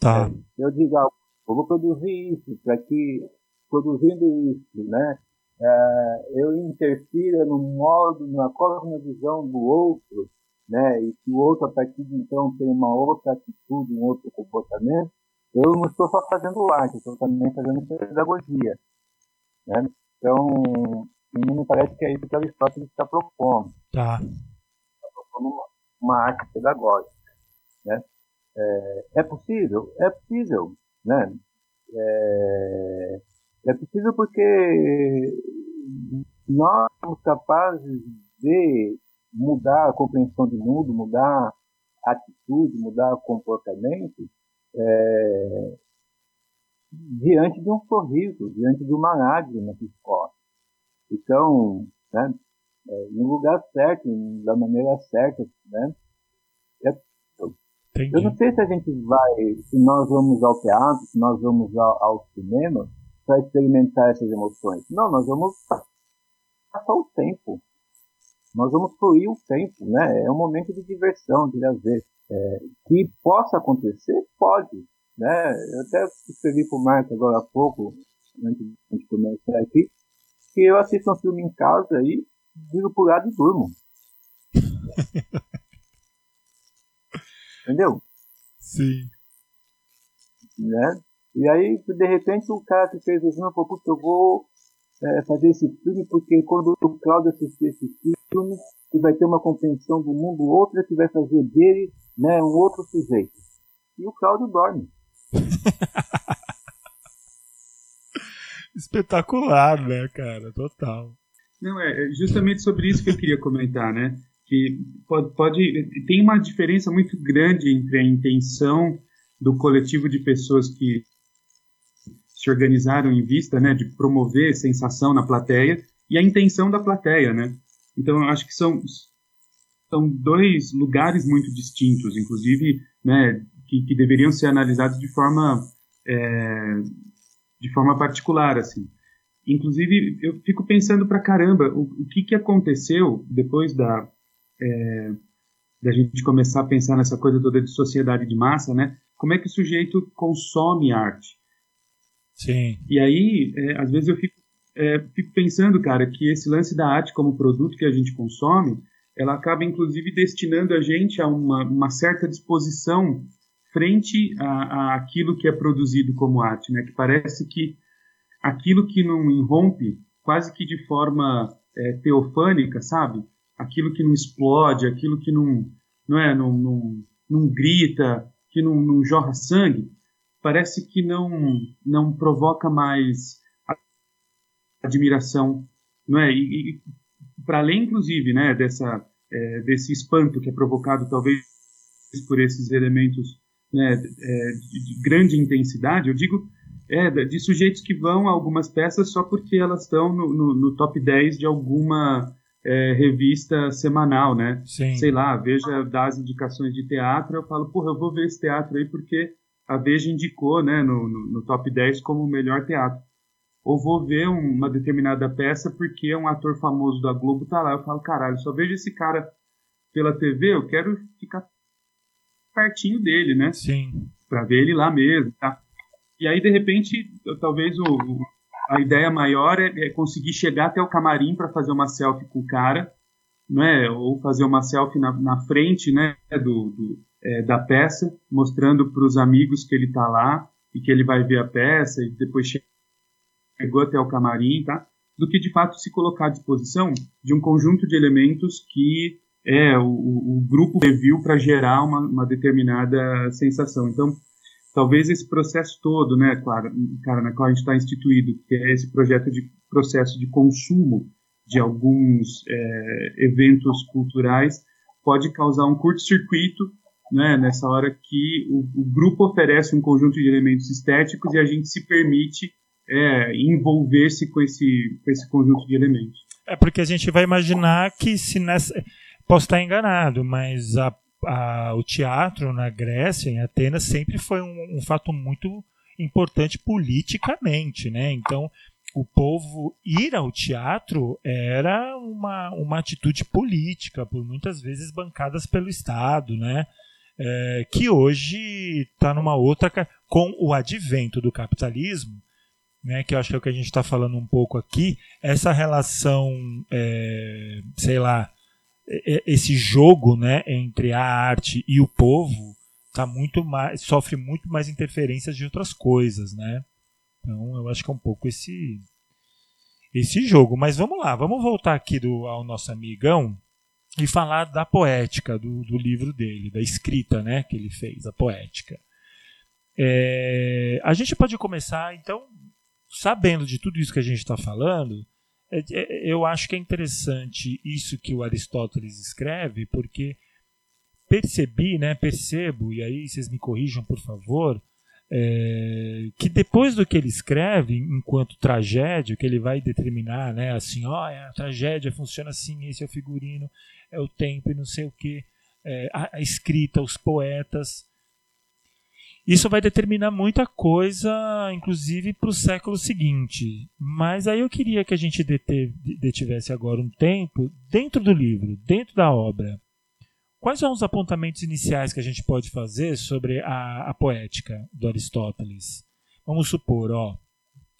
Tá. Eu digo, ah, eu vou produzir isso, para que, produzindo isso, né, é, eu interfira no modo, na cosmovisão do outro, né, e que o outro, a partir de então, tem uma outra atitude, um outro comportamento, eu não estou só fazendo arte, estou também fazendo pedagogia. Né? Então, me parece que é isso que Aristóteles está propondo. Tá. Está propondo uma, uma, arte pedagógica. Né? É, é possível? É possível. Né? É, é possível porque nós somos capazes de mudar a compreensão do mundo, mudar a atitude, mudar o comportamento é, diante de um sorriso, diante de uma lágrima que escorre. Então, né, é, no lugar certo, da maneira certa, né? Eu não sei se a gente vai, se nós vamos ao teatro, se nós vamos ao, ao cinema para experimentar essas emoções. Não, nós vamos passar o tempo. Nós vamos fluir o tempo, né? É um momento de diversão, de lazer. É, que possa acontecer, pode. Né? Eu até escrevi para o Marco agora há pouco, antes de começar aqui, que eu assisto um filme em casa e viro pro lado e durmo. Entendeu? Sim. Né? E aí, de repente, o cara que fez o filme falou, eu vou é, fazer esse filme porque quando o Claudio assistir esse filme, ele vai ter uma compreensão do mundo, outra que vai fazer dele né, um outro sujeito. E o Claudio dorme. Espetacular, né, cara? Total. Não, é, é justamente sobre isso que eu queria comentar, né? Que pode, pode tem uma diferença muito grande entre a intenção do coletivo de pessoas que se organizaram em vista, né, de promover sensação na plateia e a intenção da plateia, né? Então, eu acho que são são dois lugares muito distintos, inclusive, né, que, que deveriam ser analisados de forma é, de forma particular, assim. Inclusive, eu fico pensando pra caramba o, o que, que aconteceu depois da, é, da gente começar a pensar nessa coisa toda de sociedade de massa, né? Como é que o sujeito consome arte? Sim. E aí, é, às vezes eu fico, é, fico pensando, cara, que esse lance da arte como produto que a gente consome, ela acaba inclusive destinando a gente a uma, uma certa disposição frente a, a, aquilo que é produzido como arte, né? Que parece que aquilo que não irrompe quase que de forma é, teofânica, sabe? Aquilo que não explode, aquilo que não, não é, não, não, não grita, que não, não jorra sangue, parece que não, não provoca mais admiração, não é? E, e para além, inclusive, né, dessa, é, desse espanto que é provocado talvez por esses elementos né, é, de, de grande intensidade, eu digo é, de sujeitos que vão a algumas peças só porque elas estão no, no, no top 10 de alguma é, revista semanal, né? Sim. Sei lá, Veja das indicações de teatro, eu falo, porra, eu vou ver esse teatro aí porque a Veja indicou, né, no, no, no top 10 como o melhor teatro. Ou vou ver uma determinada peça porque um ator famoso da Globo tá lá. Eu falo, caralho, só vejo esse cara pela TV, eu quero ficar pertinho dele, né? Sim. Para ver ele lá mesmo, tá? E aí, de repente, talvez o, a ideia maior é, é conseguir chegar até o camarim para fazer uma selfie com o cara, né? Ou fazer uma selfie na, na frente, né? Do, do é, da peça, mostrando para os amigos que ele está lá e que ele vai ver a peça e depois chegou até o camarim, tá? Do que de fato se colocar à disposição de um conjunto de elementos que é o, o grupo previu para gerar uma, uma determinada sensação. Então, talvez esse processo todo, né, claro, cara, na qual a gente está instituído, que é esse projeto de processo de consumo de alguns é, eventos culturais, pode causar um curto-circuito né, nessa hora que o, o, grupo oferece um conjunto de elementos estéticos e a gente se permite é, envolver-se com esse, com esse conjunto de elementos. É porque a gente vai imaginar que se nessa. Posso estar enganado, mas a a, o teatro na Grécia, em Atenas, sempre foi um, um fato muito importante politicamente, né? Então, o povo ir ao teatro era uma, uma atitude política, por muitas vezes bancadas pelo Estado, né? É, que hoje está numa outra. com o advento do capitalismo, né, que eu acho que é o que a gente está falando um pouco aqui, essa relação, é, sei lá, esse jogo né, entre a arte e o povo tá muito mais, sofre muito mais interferências de outras coisas, né? Então eu acho que é um pouco esse esse jogo. Mas vamos lá, vamos voltar aqui do, ao nosso amigão e falar da poética do, do livro dele, da escrita, né, que ele fez, a poética. É, a gente pode começar então sabendo de tudo isso que a gente está falando é, é, eu acho que é interessante isso que o Aristóteles escreve, porque percebi, né, percebo, e aí vocês me corrijam por favor, é, que depois do que ele escreve, enquanto tragédia, que ele vai determinar, né, assim, ó, a tragédia funciona assim, esse é o figurino, é o tempo e não sei o que, é, a, a escrita, os poetas, isso vai determinar muita coisa, inclusive para o século seguinte. Mas aí eu queria que a gente detivesse agora um tempo dentro do livro, dentro da obra. Quais são os apontamentos iniciais que a gente pode fazer sobre a, a poética do Aristóteles? Vamos supor, ó,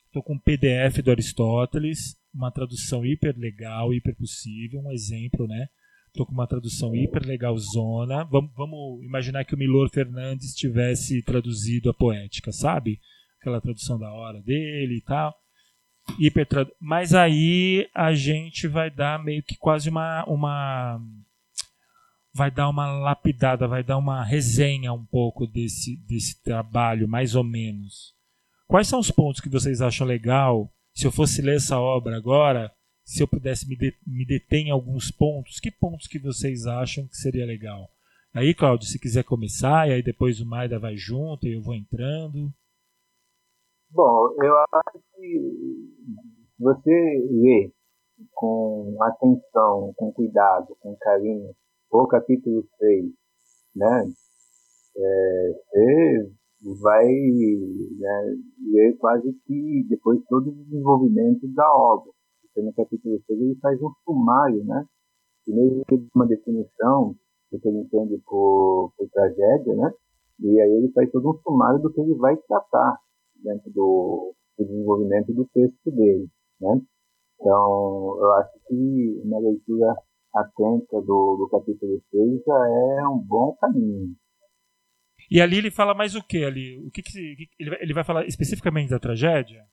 estou com um PDF do Aristóteles, uma tradução hiper legal, hiper possível, um exemplo, né? Estou com uma tradução hiper legalzona. Vamos, vamos imaginar que o Milor Fernandes tivesse traduzido a poética, sabe? Aquela tradução da hora dele e tal. Hiper Mas aí a gente vai dar meio que quase uma, uma. Vai dar uma lapidada, vai dar uma resenha um pouco desse, desse trabalho, mais ou menos. Quais são os pontos que vocês acham legal? Se eu fosse ler essa obra agora, se eu pudesse me, de, me deter em alguns pontos, que pontos que vocês acham que seria legal? Aí, Cláudio, se quiser começar, e aí depois o Maida vai junto e eu vou entrando. Bom, eu acho que você lê com atenção, com cuidado, com carinho, o capítulo 6, né? É, você vai né, ler quase que depois todo o desenvolvimento da obra no capítulo 6, ele faz um sumário, né? Primeiro uma definição do que ele entende por, por tragédia, né? E aí ele faz todo um sumário do que ele vai tratar dentro do, do desenvolvimento do texto dele, né? Então, eu acho que uma leitura atenta do, do capítulo 6 já é um bom caminho. E ali ele fala mais o que ali? O que, que ele vai falar especificamente da tragédia?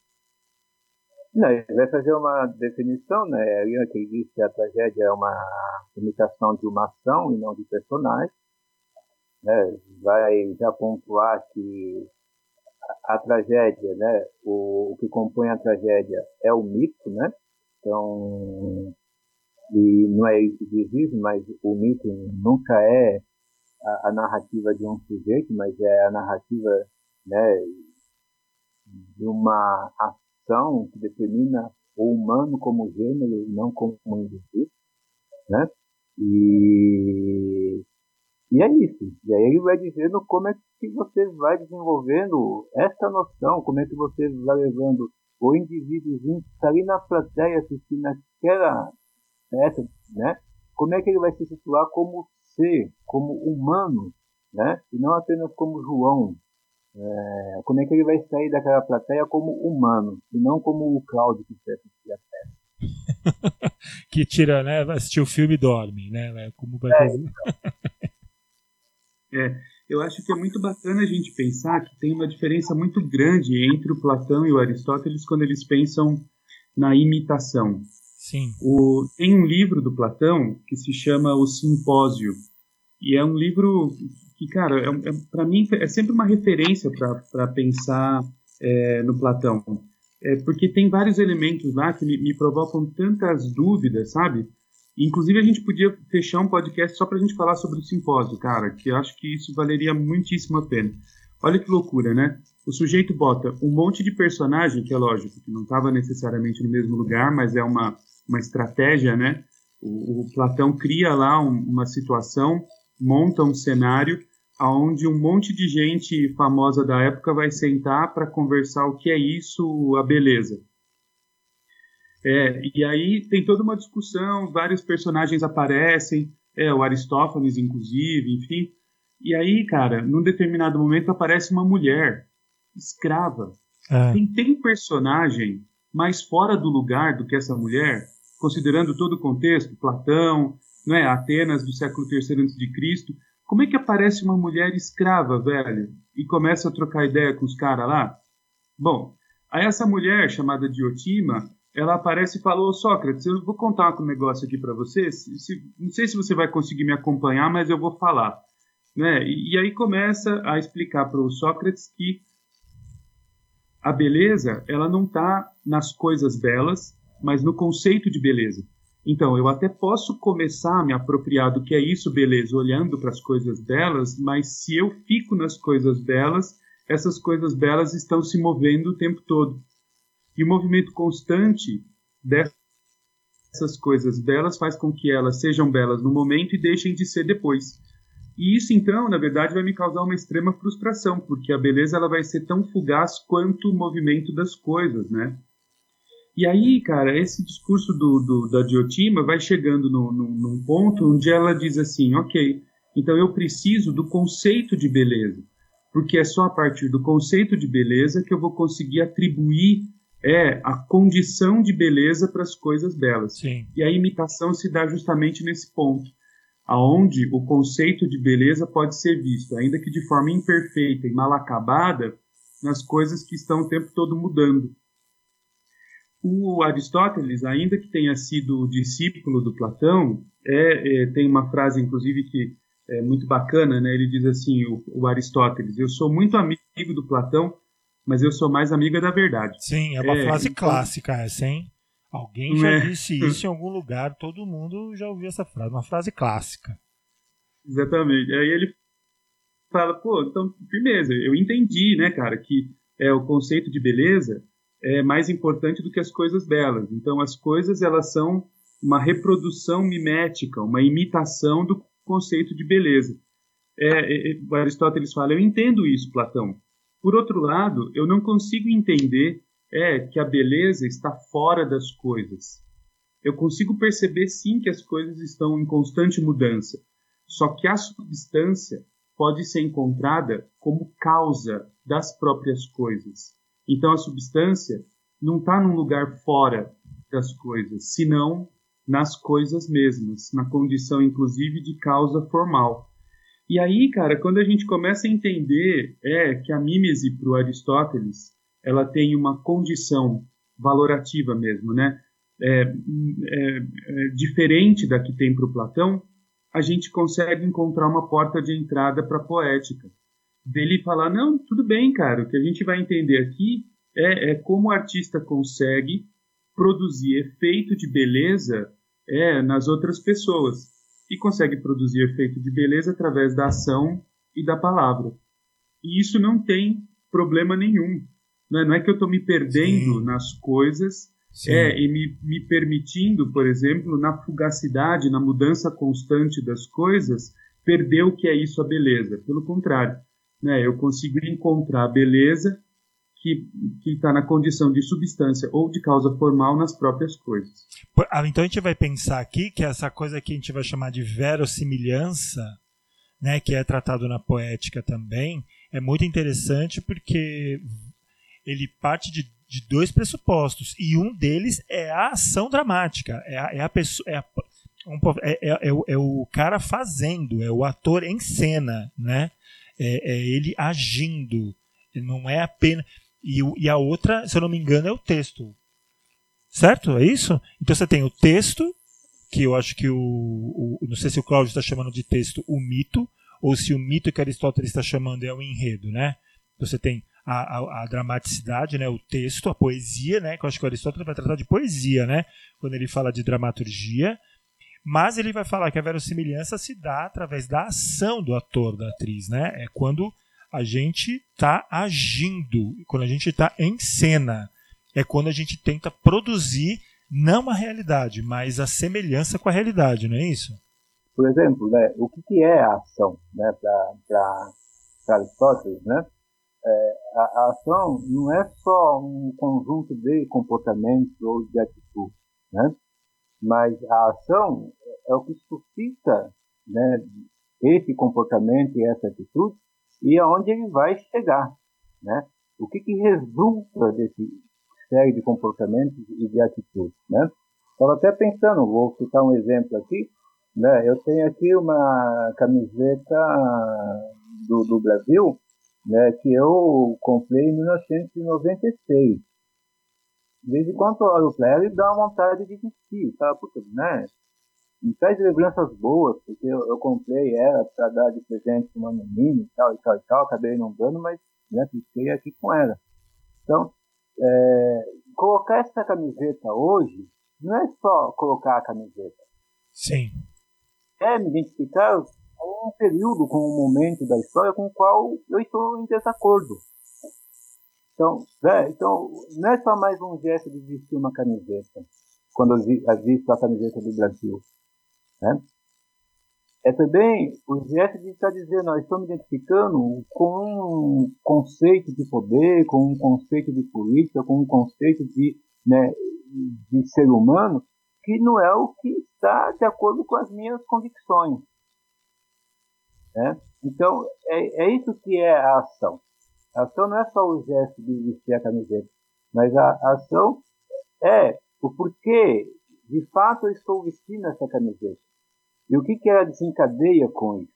Não, ele vai fazer uma definição, né? Que ele diz que a tragédia é uma imitação de uma ação e não de personagem. Né? Vai já pontuar que a, a tragédia, né? O, o, que compõe a tragédia é o mito, né? Então, e não é isso que isso, mas o mito nunca é a, a narrativa de um sujeito, mas é a narrativa, né? De uma ação que determina o humano como gênero e não como indivíduo, né? E, e é isso. E aí ele vai dizendo como é que você vai desenvolvendo essa noção, como é que você vai levando o indivíduozinho que está ali na plateia assistindo aquela peça, né? Como é que ele vai se situar como ser, como humano, né? E não apenas como João, é, como é que ele vai sair daquela plateia como humano, e não como o Cláudio que a peça. que tira, né, vai assistir o filme e dorme, né? Como vai é, fazer. é, eu acho que é muito bacana a gente pensar que tem uma diferença muito grande entre o Platão e o Aristóteles quando eles pensam na imitação. Sim. O, tem um livro do Platão que se chama O Simpósio, e é um livro que, cara, é, é para mim é sempre uma referência para pensar é, no Platão. É, porque tem vários elementos lá que me, me, provocam tantas dúvidas, sabe? Inclusive, a gente podia fechar um podcast só para a gente falar sobre o simpósio, cara, que eu acho que isso valeria muitíssimo a pena. Olha que loucura, né? O sujeito bota um monte de personagem, que é lógico, que não estava necessariamente no mesmo lugar, mas é uma, uma estratégia, né? O, o Platão cria lá um, uma situação, monta um cenário aonde um monte de gente famosa da época vai sentar para conversar o que é isso, a beleza. É, e aí tem toda uma discussão, vários personagens aparecem, é, o Aristófanes, inclusive, enfim. E aí, cara, num determinado momento aparece uma mulher escrava. É. Tem, tem personagem mais fora do lugar do que essa mulher, considerando todo o contexto, Platão, não é, Atenas do século III a.C., como é que aparece uma mulher escrava, velho, e começa a trocar ideia com os caras lá? Bom, aí essa mulher chamada Diotima, ela aparece e falou: Sócrates, eu vou contar um negócio aqui para você. Se, se, não sei se você vai conseguir me acompanhar, mas eu vou falar. Né? E, e aí começa a explicar para o Sócrates que a beleza ela não está nas coisas belas, mas no conceito de beleza. Então, eu até posso começar a me apropriar do que é isso, beleza, olhando para as coisas belas, mas se eu fico nas coisas belas, essas coisas belas estão se movendo o tempo todo. E o movimento constante dessas coisas belas faz com que elas sejam belas no momento e deixem de ser depois. E isso, então, na verdade, vai me causar uma extrema frustração, porque a beleza ela vai ser tão fugaz quanto o movimento das coisas, né? E aí, cara, esse discurso do, do da Diotima vai chegando no, no, num ponto onde ela diz assim, ok, então eu preciso do conceito de beleza, porque é só a partir do conceito de beleza que eu vou conseguir atribuir é a condição de beleza para as coisas belas. Sim. E a imitação se dá justamente nesse ponto, aonde o conceito de beleza pode ser visto, ainda que de forma imperfeita e mal acabada, nas coisas que estão o tempo todo mudando. O Aristóteles, ainda que tenha sido discípulo do Platão, é, é, tem uma frase, inclusive, que é muito bacana, né? Ele diz assim, o, o Aristóteles, eu sou muito amigo do Platão, mas eu sou mais amiga da verdade. Sim, é uma é, frase então... clássica essa, hein? Alguém já é. disse isso em algum lugar, todo mundo já ouviu essa frase, uma frase clássica. Exatamente. Aí ele fala, pô, então, firmeza, eu entendi, né, cara, que é o conceito de beleza é mais importante do que as coisas belas. Então, as coisas, elas são uma reprodução mimética, uma imitação do conceito de beleza. É, é, é Aristóteles fala, eu entendo isso, Platão, por outro lado, eu não consigo entender é que a beleza está fora das coisas. Eu consigo perceber sim que as coisas estão em constante mudança, só que a substância pode ser encontrada como causa das próprias coisas. Então a substância não está num lugar fora das coisas, senão nas coisas mesmas, na condição inclusive de causa formal. E aí, cara, quando a gente começa a entender é que a mímese para o Aristóteles ela tem uma condição valorativa mesmo, né? É, é, é diferente da que tem para o Platão, a gente consegue encontrar uma porta de entrada para a poética. Dele falar, não, tudo bem, cara, o que a gente vai entender aqui é, é como o artista consegue produzir efeito de beleza é, nas outras pessoas e consegue produzir efeito de beleza através da ação e da palavra. E isso não tem problema nenhum. Não é, não é que eu estou me perdendo Sim. nas coisas é, e me, me permitindo, por exemplo, na fugacidade, na mudança constante das coisas, perder o que é isso a beleza. Pelo contrário, né, eu consigo encontrar a beleza que está na condição de substância ou de causa formal nas próprias coisas. Ah, então a gente vai pensar aqui que essa coisa que a gente vai chamar de verossimilhança, né, que é tratado na poética também, é muito interessante porque ele parte de, de dois pressupostos e um deles é a ação dramática, é a, é a pessoa, é, a, é, é, é, o, é o cara fazendo, é o ator em cena, né? É, é ele agindo, não é apenas e, e a outra, se eu não me engano, é o texto. Certo? É isso? Então você tem o texto, que eu acho que o. o não sei se o Cláudio está chamando de texto o mito, ou se o mito que Aristóteles está chamando é o enredo, né? Então você tem a, a, a, dramaticidade, né? o texto, a poesia, né? que eu acho que o Aristóteles vai tratar de poesia, né? quando ele fala de dramaturgia, mas ele vai falar que a verossimilhança se dá através da ação do ator, da atriz, né? É quando a gente está agindo, quando a gente está em cena. É quando a gente tenta produzir não a realidade, mas a semelhança com a realidade, não é isso? Por exemplo, né, o que, que é a ação né, para Aristóteles? Né? É, a, a, ação não é só um conjunto de comportamentos ou de atitudes, né? mas a ação é o que suscita né, esse comportamento e essa atitude e aonde ele vai chegar, né? O que, que resulta desse série de comportamentos e de atitudes, né? Estava até pensando, vou citar um exemplo aqui, né? Eu tenho aqui uma camiseta do, do Brasil, né? Que eu comprei em 1996. De vez em quando eu olho para ela e dá uma vontade de vestir, tá? Porque, né? me traz lembranças boas, porque eu, eu comprei ela para dar de presente para uma menina e tal e tal e tal, acabei não dando, mas né, fiquei aqui com ela. Então, é, colocar essa camiseta hoje não é só colocar a camiseta. Sim. É me identificar com um período, com um momento da história com o qual eu estou em desacordo. Então, é, então não é só mais um gesto de vestir uma camiseta, quando eu visto a camiseta do Brasil. Né? É também o gesto de estar dizendo, nós estamos identificando com um conceito de poder, com um conceito de política, com um conceito de, né, de ser humano, que não é o que está de acordo com as minhas convicções. Né? Então, é, é isso que é a ação. A ação não é só o gesto de vestir a camiseta, mas a, a ação é o porquê, de fato, eu estou vestindo essa camiseta. E o que, que ela desencadeia com isso?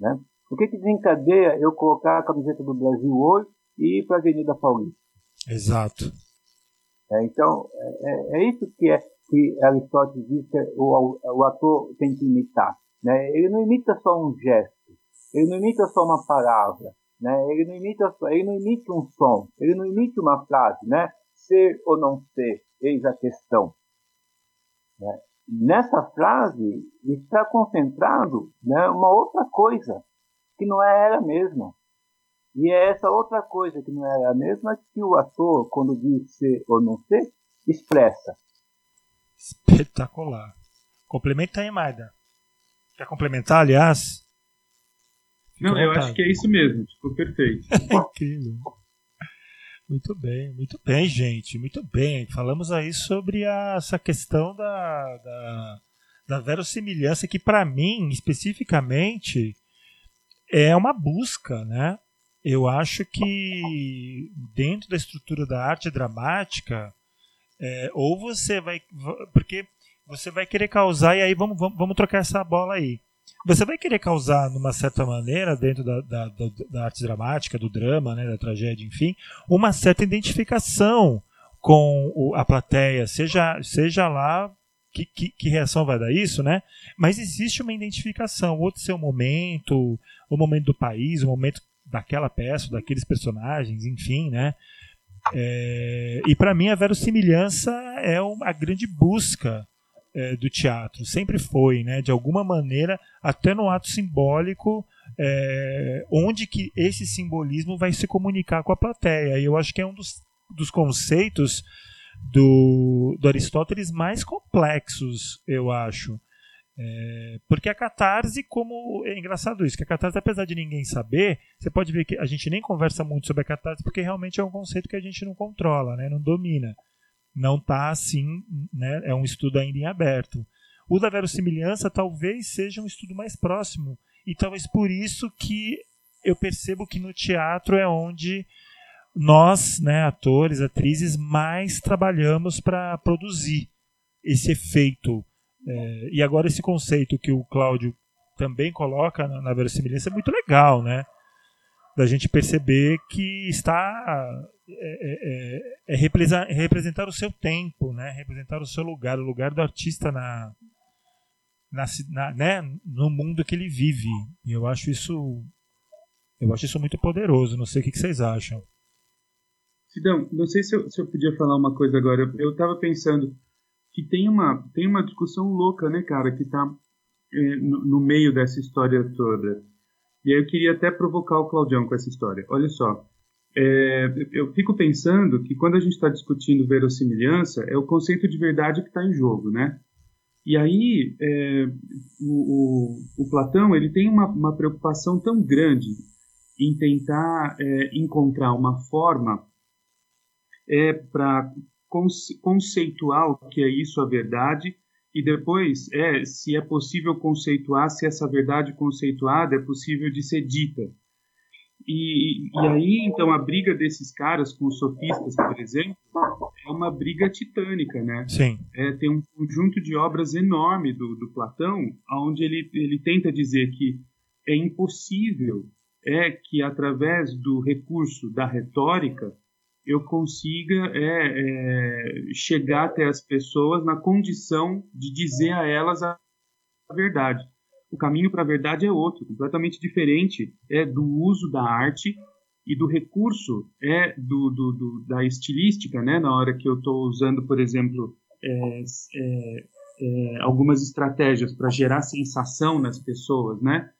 Né? O que, que desencadeia eu colocar a camiseta do Brasil hoje e ir para a Avenida Paulista? Exato. É, então, é, é, isso que, é, que Aristóteles diz que o, o ator tem que imitar. Né? Ele não imita só um gesto, ele não imita só uma palavra, né? ele, não imita só, ele não imita um som, ele não imita uma frase. Né? Ser ou não ser, eis a questão. Né? Nessa frase está concentrado né, uma outra coisa, que não é ela mesma. E é essa outra coisa que não é ela mesma que o ator, quando diz ser ou não ser, expressa. Espetacular. Complementa aí, Maida. Quer complementar, aliás? Fica Não, eu acho que é isso mesmo. Ficou perfeito. Incrível. Muito bem, muito bem, gente. Muito bem. Falamos aí sobre a, essa questão da, da, da verossimilhança, que para mim, especificamente, é uma busca, né? Eu acho que dentro da estrutura da arte dramática, é, ou você vai. Porque você vai querer causar, e aí vamos, vamos, vamos trocar essa bola aí. Você vai querer causar, numa certa maneira, dentro da, da, da, da arte dramática, do drama, né, da tragédia, enfim, uma certa identificação com o, a plateia, seja, seja lá que, que, que, reação vai dar isso, né? Mas existe uma identificação, outro seu momento, o momento do país, o momento daquela peça, daqueles personagens, enfim, né? É, e para mim a verossimilhança é uma, a grande busca é, do teatro, sempre foi, né, de alguma maneira, até no ato simbólico, é, onde que esse simbolismo vai se comunicar com a plateia. E eu acho que é um dos, dos conceitos do, do Aristóteles mais complexos, eu acho. É, porque a catarse, como. É engraçado isso, que a catarse, apesar de ninguém saber, você pode ver que a gente nem conversa muito sobre a catarse, porque realmente é um conceito que a gente não controla, né, não domina não está assim, né, é um estudo ainda em aberto. O da verossimilhança talvez seja um estudo mais próximo, e talvez por isso que eu percebo que no teatro é onde nós, né, atores, atrizes, mais trabalhamos para produzir esse efeito. É, e agora esse conceito que o Cláudio também coloca na, na verossimilhança é muito legal, né? Da gente perceber que está é, é, é, é representar, representar, o seu tempo, né? representar o seu lugar, o lugar do artista na, na, na, né? no mundo que ele vive. E eu acho isso eu acho isso muito poderoso. Não sei o que, vocês acham. Sidão, não sei se eu, se eu podia falar uma coisa agora. Eu estava pensando que tem uma, tem uma discussão louca, né, cara, que está é, no, no meio dessa história toda. E aí eu queria até provocar o Claudião com essa história. Olha só, é, eu fico pensando que quando a gente está discutindo verossimilhança, é o conceito de verdade que está em jogo, né? E aí, é, o, o, o, Platão ele tem uma, uma, preocupação tão grande em tentar é, encontrar uma forma é, para conce, conceituar o que é isso a verdade e depois é se é possível conceituar se essa verdade conceituada é possível de ser dita. E, e aí, então, a briga desses caras com os sofistas, por exemplo, é uma briga titânica, né? Sim. É, tem um conjunto de obras enorme do, do Platão, onde ele, ele tenta dizer que é impossível é que, através do recurso da retórica, eu consiga é, é, chegar até as pessoas na condição de dizer a elas a verdade o caminho para a verdade é outro, completamente diferente é do uso da arte e do recurso é do, do, do da estilística, né? Na hora que eu estou usando, por exemplo, é, é, é, algumas estratégias para gerar sensação nas pessoas, né?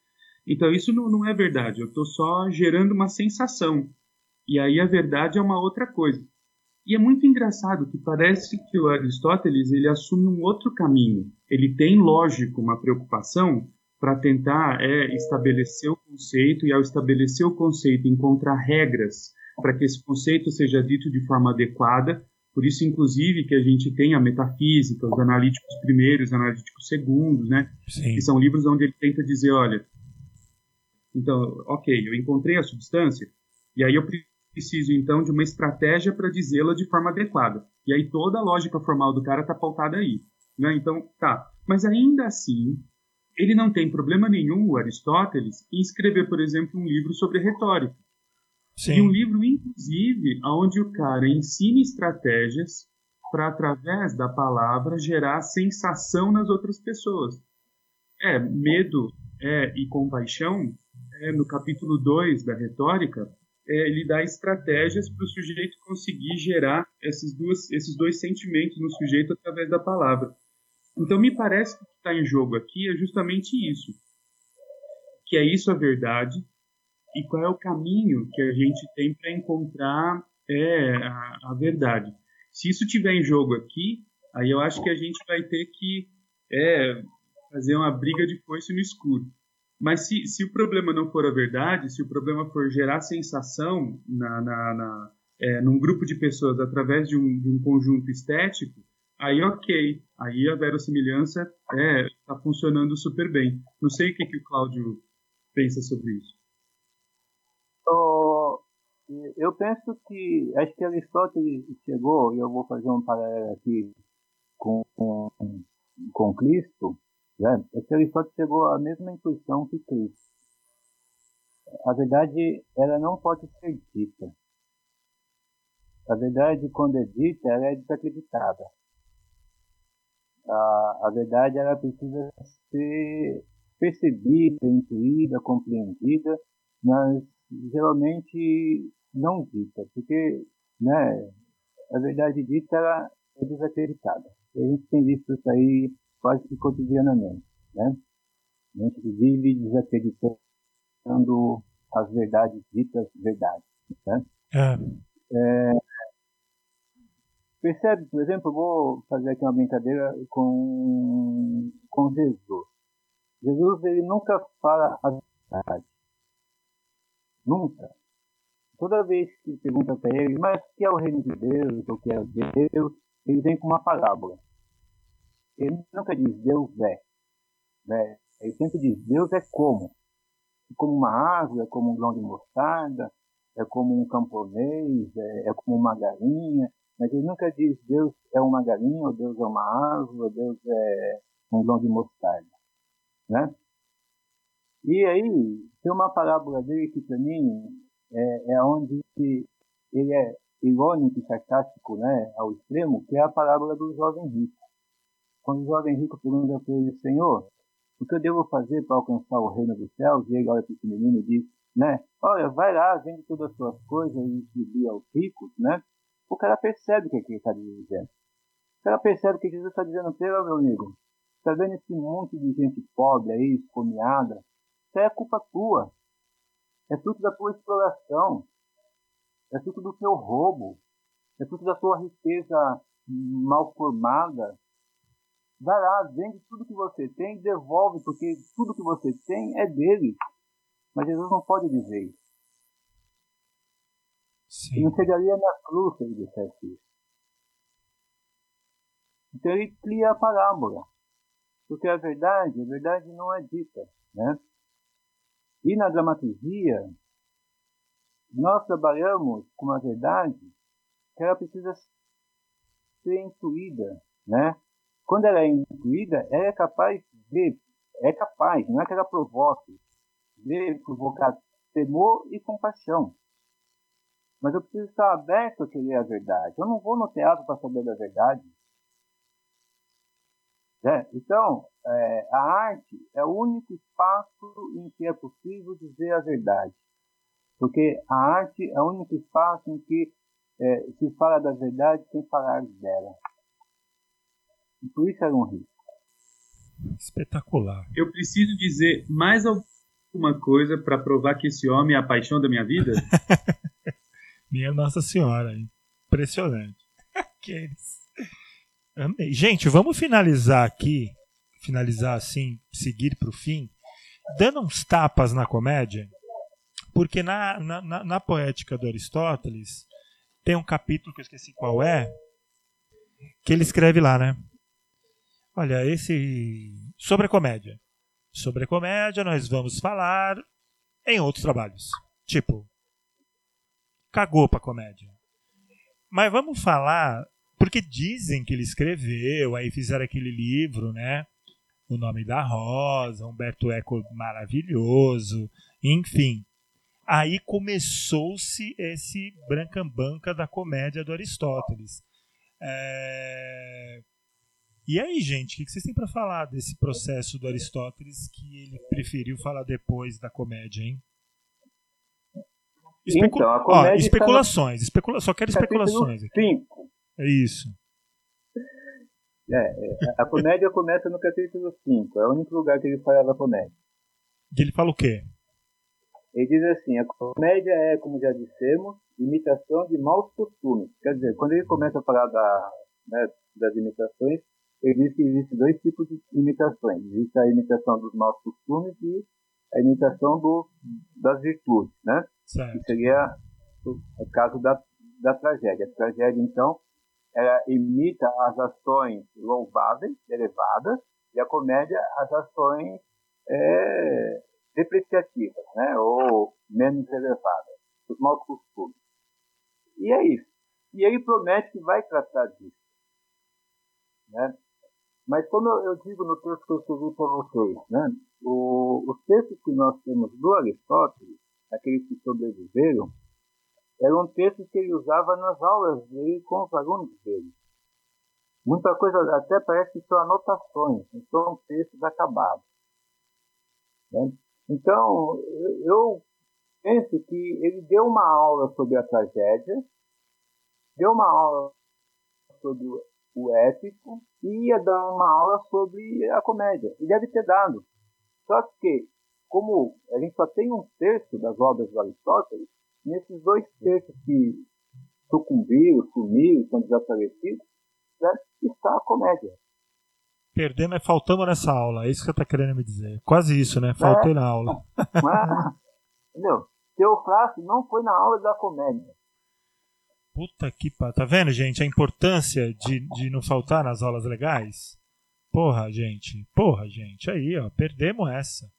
Então isso não, não é verdade. Eu estou só gerando uma sensação. E aí a verdade é uma outra coisa. E é muito engraçado que parece que o Aristóteles ele assume um outro caminho. Ele tem, lógico, uma preocupação para tentar é, estabelecer o conceito e, ao estabelecer o conceito, encontrar regras para que esse conceito seja dito de forma adequada. Por isso, inclusive, que a gente tem a metafísica, os analíticos primeiros, os analíticos segundos, né? Sim. Que são livros onde ele tenta dizer, olha, então, ok, eu encontrei a substância, e aí eu preciso então de uma estratégia para dizê-la de forma adequada. E aí toda a lógica formal do cara está pautada aí. Né? Então, tá. Mas ainda assim, ele não tem problema nenhum, o Aristóteles, em escrever, por exemplo, um livro sobre retórica. Sim. E um livro, inclusive, onde o cara ensina estratégias para, através da palavra, gerar sensação nas outras pessoas. É, medo é, e compaixão, é, no capítulo 2 da retórica, é, ele dá estratégias para o sujeito conseguir gerar esses, duas, esses dois sentimentos no sujeito através da palavra. Então, me parece que o que está em jogo aqui é justamente isso. Que é isso a verdade e qual é o caminho que a gente tem para encontrar é, a, a, verdade. Se isso tiver em jogo aqui, aí eu acho que a gente vai ter que é, fazer uma briga de foice no escuro. Mas se, se o problema não for a verdade, se o problema for gerar sensação na, na, na é, num grupo de pessoas através de um, de um conjunto estético, aí ok, aí a verossimilhança está é, tá funcionando super bem. Não sei o que, que o Cláudio pensa sobre isso. Eu penso que, acho que Aristóteles chegou, e eu vou fazer um paralelo aqui com, com, com Cristo, né? É que Aristóteles chegou à mesma intuição que Cristo. A verdade, ela não pode ser dita. A verdade, quando é dita, ela é desacreditada. A, a verdade, ela precisa ser percebida, intuída, compreendida, mas geralmente não dita, porque né, a verdade dita ela é desacreditada. A gente tem visto isso aí quase que cotidianamente. Né? A gente vive desacreditando as verdades ditas verdades. Né? É. É, percebe, por exemplo, eu vou fazer aqui uma brincadeira com, com Jesus. Jesus ele nunca fala a verdade. Nunca. Toda vez que pergunta para ele, mas o que é o reino de Deus, o que é Deus, ele vem com uma parábola. Ele nunca diz Deus é. Né? Ele sempre diz Deus é como. É como uma árvore, é como um grão de mostarda, é como um camponês, é, é como uma galinha. Mas ele nunca diz Deus é uma galinha, ou Deus é uma árvore, ou Deus é um grão de mostarda. Né? E aí, tem uma parábola dele que para mim é, é onde ele é irônico e sarcástico né, ao extremo, que é a parábola do jovem rico. Quando o jovem rico pergunta para ele, Senhor, o que eu devo fazer para alcançar o reino dos céus? E ele olha para esse menino e diz, né? Olha, vai lá, vende todas as suas coisas e distribui aos ricos, né? O cara percebe o que, ele está dizendo. O cara percebe o que Jesus está dizendo para meu amigo. Está vendo esse monte de gente pobre aí, esfomeada? Isso é culpa tua. É fruto da tua exploração. É fruto do teu roubo. É fruto da tua riqueza mal formada Vai lá, vende tudo que você tem, devolve, porque tudo que você tem é dele. Mas Jesus não pode dizer isso. Sim. Não chegaria na cruz se ele dissesse isso. Então ele cria a parábola. Porque a verdade, a verdade não é dita. Né? E na dramaturgia, nós trabalhamos com a verdade que ela precisa ser intuída, né? quando ela é incluída, ela é capaz de, é capaz, não é que ela provoque, de provocar temor e compaixão. Mas eu preciso estar aberto a querer a verdade. Eu não vou no teatro para saber da verdade. É, então, é, a arte é o único espaço em que é possível dizer a verdade. Porque a arte é o único espaço em que é, se fala da verdade sem falar dela. E por isso era um risco. Espetacular. Eu preciso dizer mais alguma coisa para provar que esse homem é a paixão da minha vida? minha Nossa Senhora. Impressionante. Aqueles. Amei. Gente, vamos finalizar aqui. Finalizar assim, seguir para o fim, dando uns tapas na comédia. Porque na, na, na, na poética do Aristóteles tem um capítulo que eu esqueci qual é, que ele escreve lá, né? Olha, esse. Sobre a comédia. Sobre a comédia, nós vamos falar em outros trabalhos. Tipo, cagou pra comédia. Mas vamos falar, porque dizem que ele escreveu, aí fizeram aquele livro, né? O Nome da Rosa, Humberto Eco maravilhoso, enfim. Aí começou-se esse brancambanca da comédia do Aristóteles. É... E aí, gente, o que vocês têm para falar desse processo do Aristóteles que ele preferiu falar depois da comédia, hein? Especu... Então, a comédia Ó, especulações, especula... só quero especulações aqui. Cinco. É isso. É, é, a comédia começa no capítulo 5, é o único lugar que ele fala da comédia. E ele fala o quê? Ele diz assim: a comédia é, como já dissemos, imitação de maus costumes. Quer dizer, quando ele começa a falar da, né, das imitações, ele diz que existem dois tipos de imitações: existe a imitação dos maus costumes e a imitação do, das virtudes, né? Certo. Que seria o, o caso da, da tragédia. A tragédia, então, ela imita as ações louváveis, elevadas, e a comédia as ações é, depreciativas, né, ou menos elevadas, os maus costumes. E é isso. E ele promete que vai tratar disso. Né? Mas como eu digo no texto que eu escrevi para vocês, né, o, os textos que nós temos do Aristóteles, aqueles que sobreviveram, eram textos que ele usava nas aulas dele com os alunos dele. Muita coisa até parece que são anotações, não são textos acabados. Né? Então, eu penso que ele deu uma aula sobre a tragédia, deu uma aula sobre o épico e ia dar uma aula sobre a comédia. E deve ter dado. Só que, como a gente só tem um terço das obras do Aristóteles, nesses dois terços que sucumbiram, sumiram, estão desaparecidos, né, está a comédia. Perdemos, é faltamos nessa aula, é isso que você está querendo me dizer. Quase isso, né? Faltei é, na aula. Mas, entendeu? Teofrasto não foi na aula da comédia. Puta que pariu. Tá vendo, gente, a importância de, de não faltar nas aulas legais? Porra, gente. Porra, gente. Aí, ó, perdemos essa.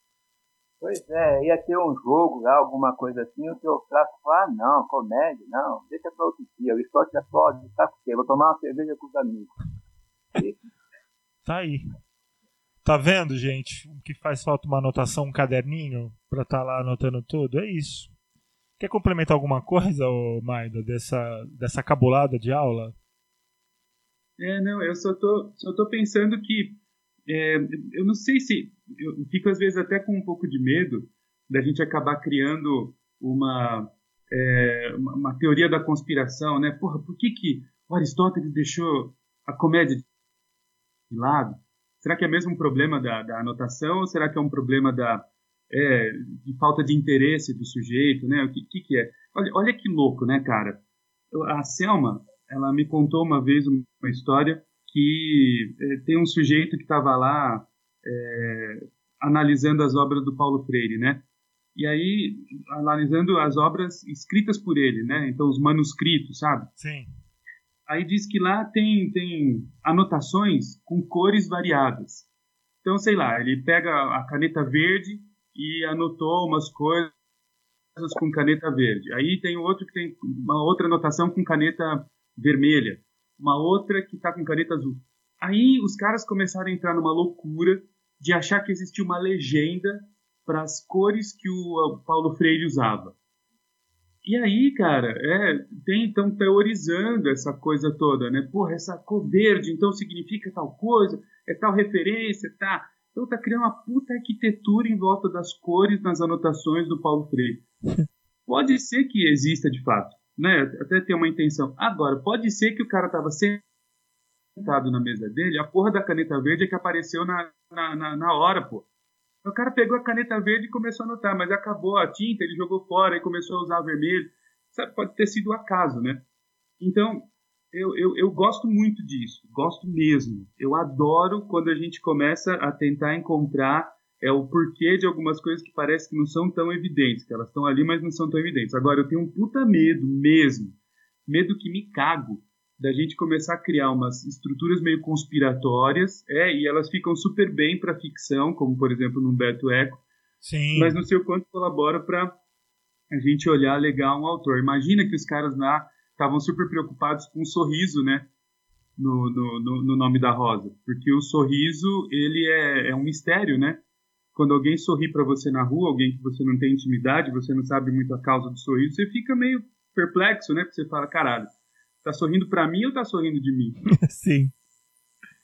Pois é, ia ter um jogo lá, alguma coisa assim, o Teofrasto fala, ah, não, comédia, não, deixa pra outro dia, o esporte é só de tá com vou tomar uma cerveja com os amigos. Tá aí. Tá vendo, gente? O que faz falta uma anotação, um caderninho para estar tá lá anotando tudo? É isso. Quer complementar alguma coisa, ô Maida, dessa, dessa cabulada de aula? É, não, eu só tô, só tô pensando que é, eu não sei se eu fico às vezes até com um pouco de medo da gente acabar criando uma é, uma, teoria da conspiração, né? Porra, por que que o Aristóteles deixou a comédia de lado? Será que é mesmo um problema da, da anotação ou será que é um problema da, é, de falta de interesse do sujeito, né? O que, que, que, é? Olha, olha que louco, né, cara? A Selma, ela me contou uma vez uma história que é, tem um sujeito que estava lá é, analisando as obras do Paulo Freire, né? E aí, analisando as obras escritas por ele, né? Então, os manuscritos, sabe? Sim. Aí diz que lá tem, tem anotações com cores variadas. Então, sei lá, ele pega a caneta verde e anotou umas coisas com caneta verde. Aí tem outro que tem uma outra anotação com caneta vermelha. Uma outra que está com caneta azul. Aí os caras começaram a entrar numa loucura de achar que existia uma legenda para as cores que o Paulo Freire usava. E aí, cara, é, tem então teorizando essa coisa toda, né? Porra, essa cor verde então significa tal coisa, é tal referência, tá? Então tá criando uma puta arquitetura em volta das cores nas anotações do Paulo Freire. Pode ser que exista de fato, né? Até ter uma intenção. Agora, pode ser que o cara estava sentado na mesa dele, a porra da caneta verde é que apareceu na, na, na, na hora, pô. O cara pegou a caneta verde e começou a anotar, mas acabou a tinta, ele jogou fora e começou a usar vermelho. Sabe, pode ter sido acaso, né? Então, eu, eu, eu gosto muito disso, gosto mesmo. Eu adoro quando a gente começa a tentar encontrar é o porquê de algumas coisas que parece que não são tão evidentes, que elas estão ali, mas não são tão evidentes. Agora, eu tenho um puta medo mesmo, medo que me cago, da gente começar a criar umas estruturas meio conspiratórias, é, e elas ficam super bem para ficção, como por exemplo no Humberto Eco, Sim. mas não sei o quanto colabora para a gente olhar legal um autor. Imagina que os caras lá estavam super preocupados com o sorriso, né? No, no, no, no, nome da rosa, porque o sorriso ele é, é um mistério, né? Quando alguém sorri para você na rua, alguém que você não tem intimidade, você não sabe muito a causa do sorriso, você fica meio perplexo, né? Porque você fala, caralho, tá sorrindo para mim ou tá sorrindo de mim? Sim.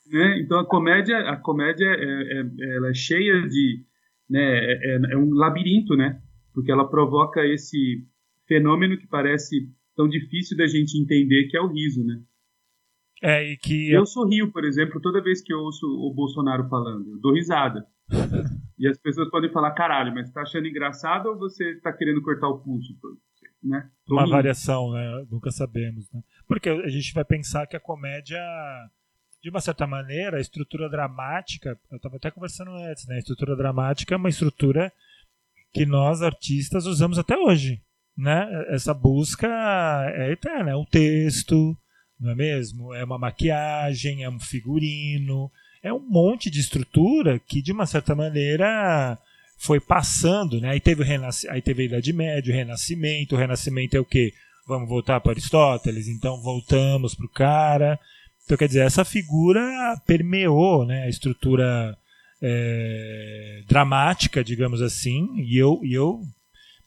Né? Então a comédia, a comédia é, é, ela é cheia de, né? É, é, é um labirinto, né? Porque ela provoca esse fenômeno que parece tão difícil da gente entender que é o riso, né? É, e que... Eu sorrio, por exemplo, toda vez que eu ouço o Bolsonaro falando. Eu dou risada. e as pessoas podem falar, caralho, mas você tá achando engraçado ou você tá querendo cortar o pulso? Né? Uma variação, né? Nunca sabemos, né? Porque a gente vai pensar que a comédia, de uma certa maneira, a estrutura dramática, eu estava até conversando antes, né? A estrutura dramática é uma estrutura que nós, artistas, usamos até hoje né? Essa busca é eterna, é um texto, não é mesmo? É uma maquiagem, é um figurino, é um monte de estrutura que de uma certa maneira foi passando, né? Aí teve o aí teve a Idade Média, o Renascimento, o Renascimento é o quê? Vamos voltar para Aristóteles, então voltamos para o cara. Então quer dizer, essa figura permeou, né, a estrutura é, dramática, digamos assim, e eu, e eu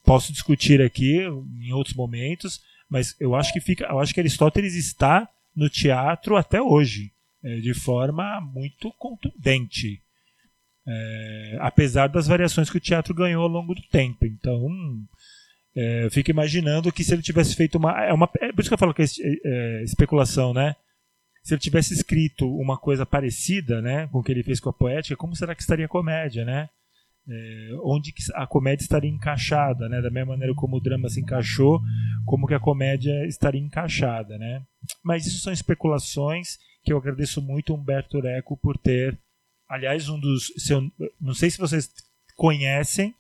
posso discutir aqui em outros momentos, mas eu acho que fica, eu acho que Aristóteles está no teatro até hoje, de forma muito contundente, é, apesar das variações que o teatro ganhou ao longo do tempo. Então, é, eu fico imaginando que se ele tivesse feito uma, é uma, é por isso que eu falo que é, é especulação, né? Se ele tivesse escrito uma coisa parecida, né, com o que ele fez com a poética, como será que estaria a comédia, né? é, onde a comédia estaria encaixada, né? Da mesma maneira como o drama se encaixou, como que a comédia estaria encaixada, né? Mas isso são especulações que eu agradeço muito Humberto Eco por ter, aliás, um dos, eu, não sei se vocês conhecem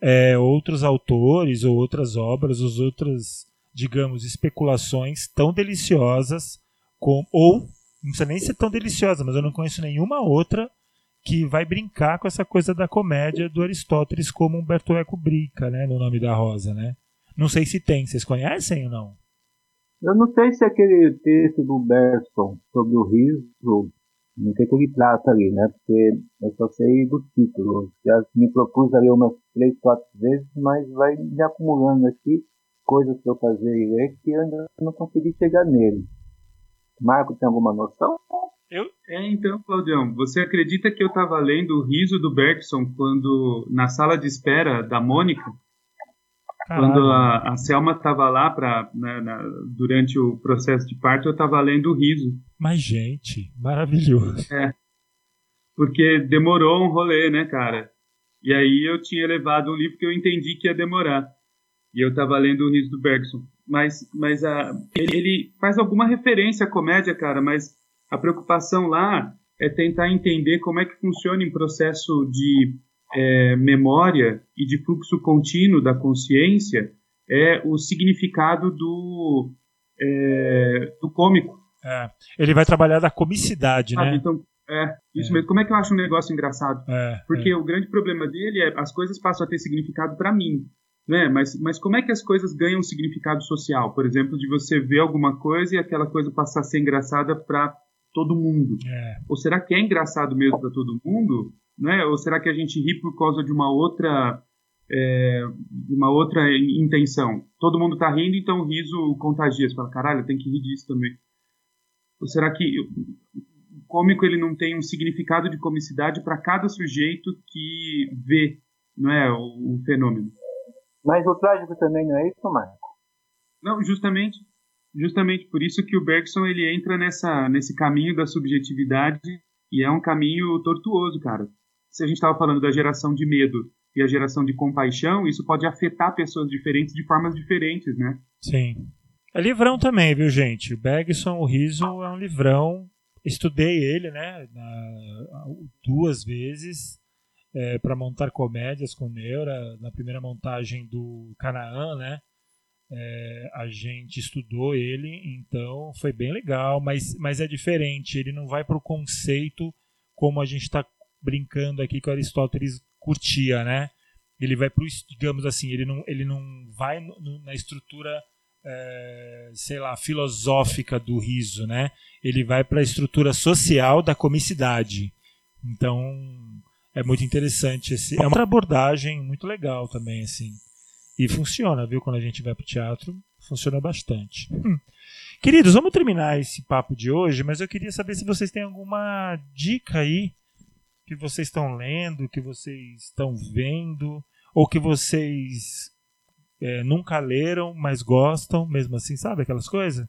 é, outros autores ou outras obras, ou outras, digamos, especulações tão deliciosas como, ou não precisa nem ser tão deliciosa, mas eu não conheço nenhuma outra que vai brincar com essa coisa da comédia do Aristóteles como Humberto Eco brinca, né, no nome da Rosa, né? Não sei se tem, vocês conhecem ou não? Eu não sei se aquele texto do Bergson sobre o riso, não sei o que ele trata ali, né? Porque eu só sei do título. Já me propus ali umas três, quatro vezes, mas vai me acumulando aqui coisas para eu fazer e ler que eu ainda não consegui chegar nele. Marco, tem alguma noção? Eu... É, então, Claudião, você acredita que eu estava lendo o riso do Bergson quando na sala de espera da Mônica? Caralho. Quando a, a Selma estava lá pra, né, na, durante o processo de parto, eu estava lendo o riso. Mas, gente, maravilhoso. É. Porque demorou um rolê, né, cara? E aí eu tinha levado um livro que eu entendi que ia demorar. E eu estava lendo o riso do Bergson. Mas, mas a, ele, ele faz alguma referência à comédia, cara, mas a preocupação lá é tentar entender como é que funciona em processo de é, memória e de fluxo contínuo da consciência é o significado do, é, do cômico. É, ele vai trabalhar da comicidade, ah, né? Então, é, isso é. mesmo. Como é que eu acho um negócio engraçado? É, Porque é. o grande problema dele é as coisas passam a ter significado para mim. Né? Mas, mas como é que as coisas ganham um significado social? Por exemplo, de você ver alguma coisa e aquela coisa passar a ser engraçada para todo mundo? É. Ou será que é engraçado mesmo para todo mundo? Né? Ou será que a gente ri por causa de uma outra é, uma outra intenção? Todo mundo está rindo, então o riso contagia. Você fala, caralho, tem que rir disso também. Ou será que o cômico ele não tem um significado de comicidade para cada sujeito que vê não é, o, o fenômeno? Mas o trágico também não é isso, Marco? Não, justamente, justamente por isso que o Bergson ele entra nessa, nesse caminho da subjetividade e é um caminho tortuoso, cara. Se a gente estava falando da geração de medo e a geração de compaixão, isso pode afetar pessoas diferentes de formas diferentes, né? Sim. É livrão também, viu, gente? O Bergson, o Riso, é um livrão. Estudei ele, né, na, duas vezes é, para montar comédias com Neura. Na primeira montagem do Canaã, né, é, a gente estudou ele, então foi bem legal, mas, mas é diferente. Ele não vai para o conceito como a gente está brincando aqui que o Aristóteles curtia, né? Ele vai para digamos assim, ele não, ele não vai na estrutura é, sei lá, filosófica do riso, né? Ele vai para a estrutura social da comicidade. Então, é muito interessante esse, é uma abordagem muito legal também assim. E funciona, viu? Quando a gente vai para o teatro, funciona bastante. Hum. Queridos, vamos terminar esse papo de hoje, mas eu queria saber se vocês têm alguma dica aí que vocês estão lendo, que vocês estão vendo, ou que vocês é, nunca leram, mas gostam, mesmo assim, sabe aquelas coisas?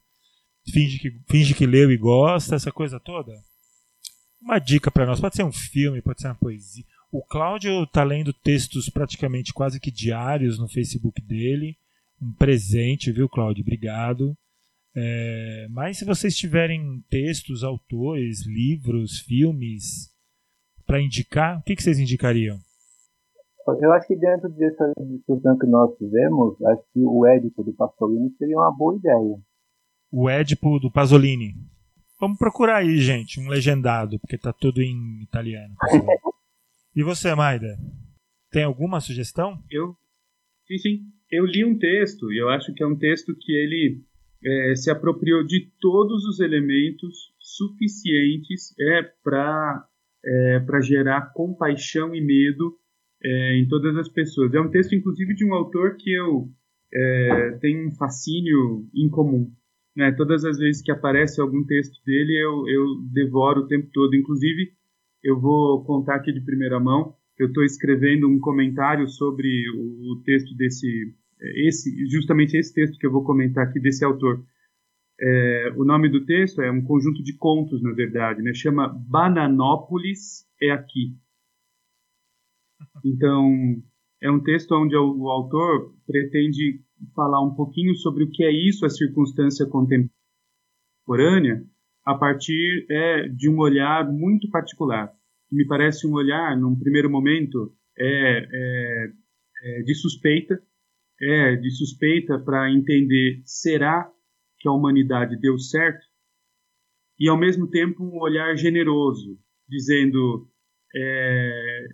Finge que, finge que leu e gosta, essa coisa toda. Uma dica para nós, pode ser um filme, pode ser uma poesia. O Cláudio está lendo textos praticamente quase que diários no Facebook dele. Um presente, viu, Cláudio? Obrigado. É, mas se vocês tiverem textos, autores, livros, filmes para indicar, o que, que vocês indicariam? Eu acho que dentro dessa discussão que nós fizemos, acho que o Édipo do Pasolini seria uma boa ideia. O Édipo do Pasolini. Vamos procurar aí, gente, um legendado, porque tá tudo em italiano. e você, Maida? Tem alguma sugestão? Eu, sim, sim. Eu li um texto e eu acho que é um texto que ele é, se apropriou de todos os elementos suficientes é, para é, para gerar compaixão e medo é, em todas as pessoas. É um texto, inclusive, de um autor que eu é, tenho um fascínio incomum. Né? Todas as vezes que aparece algum texto dele, eu, eu devoro o tempo todo. Inclusive, eu vou contar aqui de primeira mão. Eu estou escrevendo um comentário sobre o, texto desse, esse, justamente esse texto que eu vou comentar aqui desse autor. É, o nome do texto é um conjunto de contos, na verdade, né? Chama Bananópolis é aqui. Então, é um texto onde o autor pretende falar um pouquinho sobre o que é isso, a circunstância contemporânea, a partir é, de um olhar muito particular. Me parece um olhar, num primeiro momento, é, é, é de suspeita, é de suspeita para entender será que a humanidade deu certo, e ao mesmo tempo um olhar generoso, dizendo é,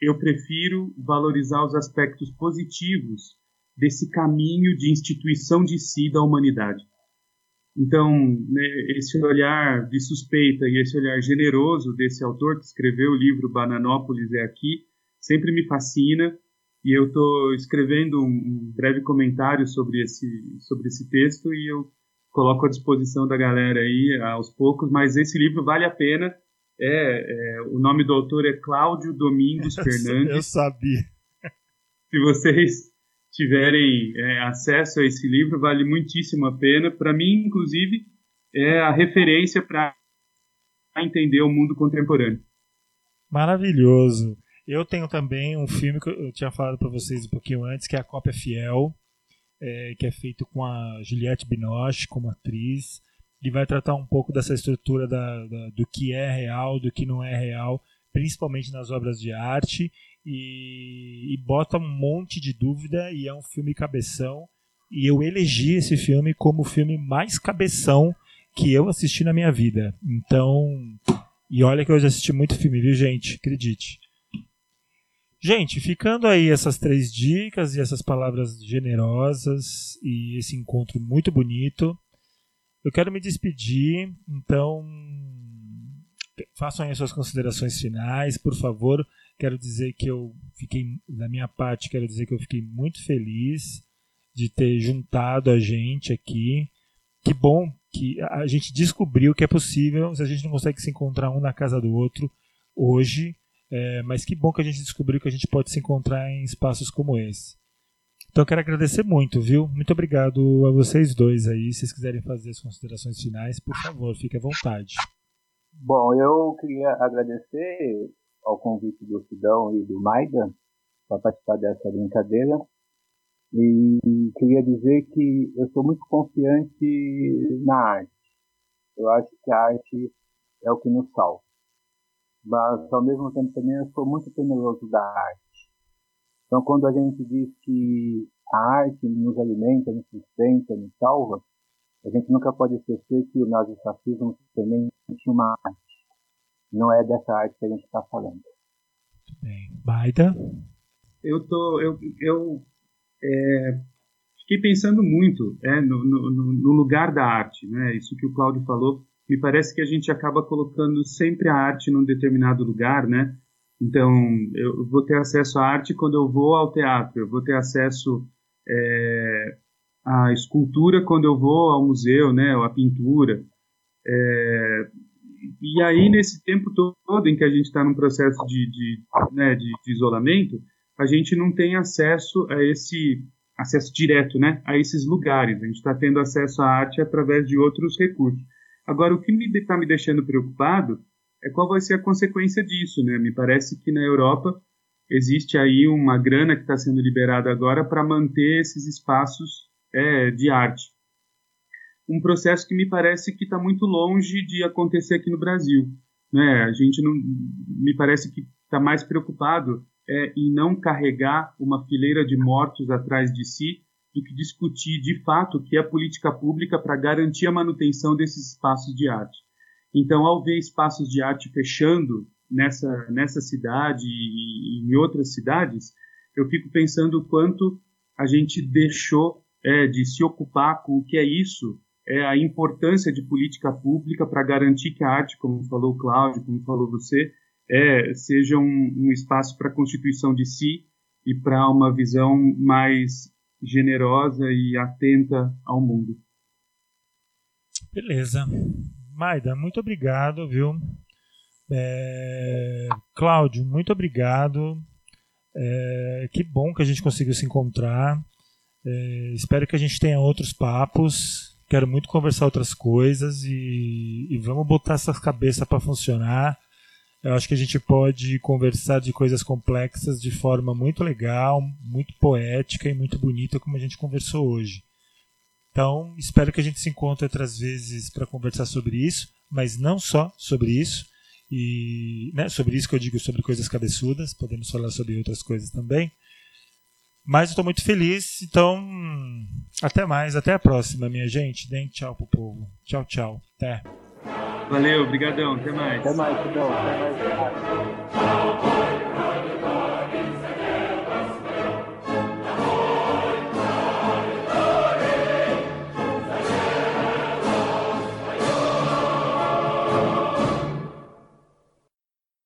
eu prefiro valorizar os aspectos positivos desse caminho de instituição de si da humanidade. Então, né, esse olhar de suspeita e esse olhar generoso desse autor que escreveu o livro Bananópolis é aqui, sempre me fascina e eu estou escrevendo um breve comentário sobre esse, sobre esse texto e eu coloco à disposição da galera aí aos poucos, mas esse livro vale a pena é, é, o nome do autor é Cláudio Domingos Fernandes. Eu sabia. Se vocês tiverem é, acesso a esse livro, vale muitíssimo a pena. Para mim, inclusive, é a referência para entender o mundo contemporâneo. Maravilhoso. Eu tenho também um filme que eu tinha falado para vocês um pouquinho antes, que é a Cópia Fiel, é, que é feito com a Juliette Binoche como atriz e vai tratar um pouco dessa estrutura da, da, do que é real, do que não é real, principalmente nas obras de arte, e, e bota um monte de dúvida, e é um filme cabeção, e eu elegi esse filme como o filme mais cabeção que eu assisti na minha vida. Então, e olha que eu já assisti muito filme, viu, gente? Acredite. Gente, ficando aí essas três dicas e essas palavras generosas e esse encontro muito bonito, eu quero me despedir, então façam aí as suas considerações finais, por favor. Quero dizer que eu fiquei, da minha parte, quero dizer que eu fiquei muito feliz de ter juntado a gente aqui. Que bom que a gente descobriu que é possível, se a gente não consegue se encontrar um na casa do outro hoje, é, mas que bom que a gente descobriu que a gente pode se encontrar em espaços como esse. Então eu quero agradecer muito, viu? Muito obrigado a vocês dois aí. Se vocês quiserem fazer as considerações finais, por favor, fique à vontade. Bom, eu queria agradecer ao convite do Sidão e do Maida para participar dessa brincadeira. E queria dizer que eu sou muito confiante na arte. Eu acho que a arte é o que nos salva. Mas, ao mesmo tempo, também eu sou muito temeroso da arte. Então, quando a gente diz que a arte nos alimenta, nos sustenta, nos salva, a gente nunca pode esquecer que o nazifascismo também tinha uma arte. Não é dessa arte que a gente está falando. Bem, Baida? Eu, tô, eu, eu é, fiquei pensando muito é, no, no, no, lugar da arte, né? Isso que o Cláudio falou, me parece que a gente acaba colocando sempre a arte num determinado lugar, né? Então, eu vou ter acesso à arte quando eu vou ao teatro, eu vou ter acesso é, à escultura quando eu vou ao museu, né? Ou à pintura. É, e aí, nesse tempo todo em que a gente está num processo de, de, né, de, de isolamento, a gente não tem acesso a esse acesso direto, né, a esses lugares. A gente está tendo acesso à arte através de outros recursos. Agora, o que está me, me deixando preocupado é qual vai ser a consequência disso, né? Me parece que na Europa existe aí uma grana que está sendo liberada agora para manter esses espaços é, de arte. Um processo que me parece que está muito longe de acontecer aqui no Brasil. Né? A gente não, me parece que está mais preocupado é, em não carregar uma fileira de mortos atrás de si do que discutir de fato o que é política pública para garantir a manutenção desses espaços de arte. Então, ao ver espaços de arte fechando nessa, nessa cidade e, em outras cidades, eu fico pensando o quanto a gente deixou é, de se ocupar com o que é isso, é a importância de política pública para garantir que a arte, como falou o Cláudio, como falou você, é, seja um, um espaço para a constituição de si e para uma visão mais generosa e atenta ao mundo. Beleza. Maida, muito obrigado, viu? É... Cláudio, muito obrigado. É... Que bom que a gente conseguiu se encontrar. É... Espero que a gente tenha outros papos. Quero muito conversar outras coisas e, e vamos botar essas cabeças para funcionar eu acho que a gente pode conversar de coisas complexas de forma muito legal, muito poética e muito bonita, como a gente conversou hoje. Então, espero que a gente se encontre outras vezes para conversar sobre isso, mas não só sobre isso. E né, sobre isso que eu digo sobre coisas cabeçudas, podemos falar sobre outras coisas também. Mas eu estou muito feliz, então até mais, até a próxima, minha gente. Deem tchau pro povo. Tchau, tchau. Até. Valeu, obrigadão, até mais. Até mais, Até mais.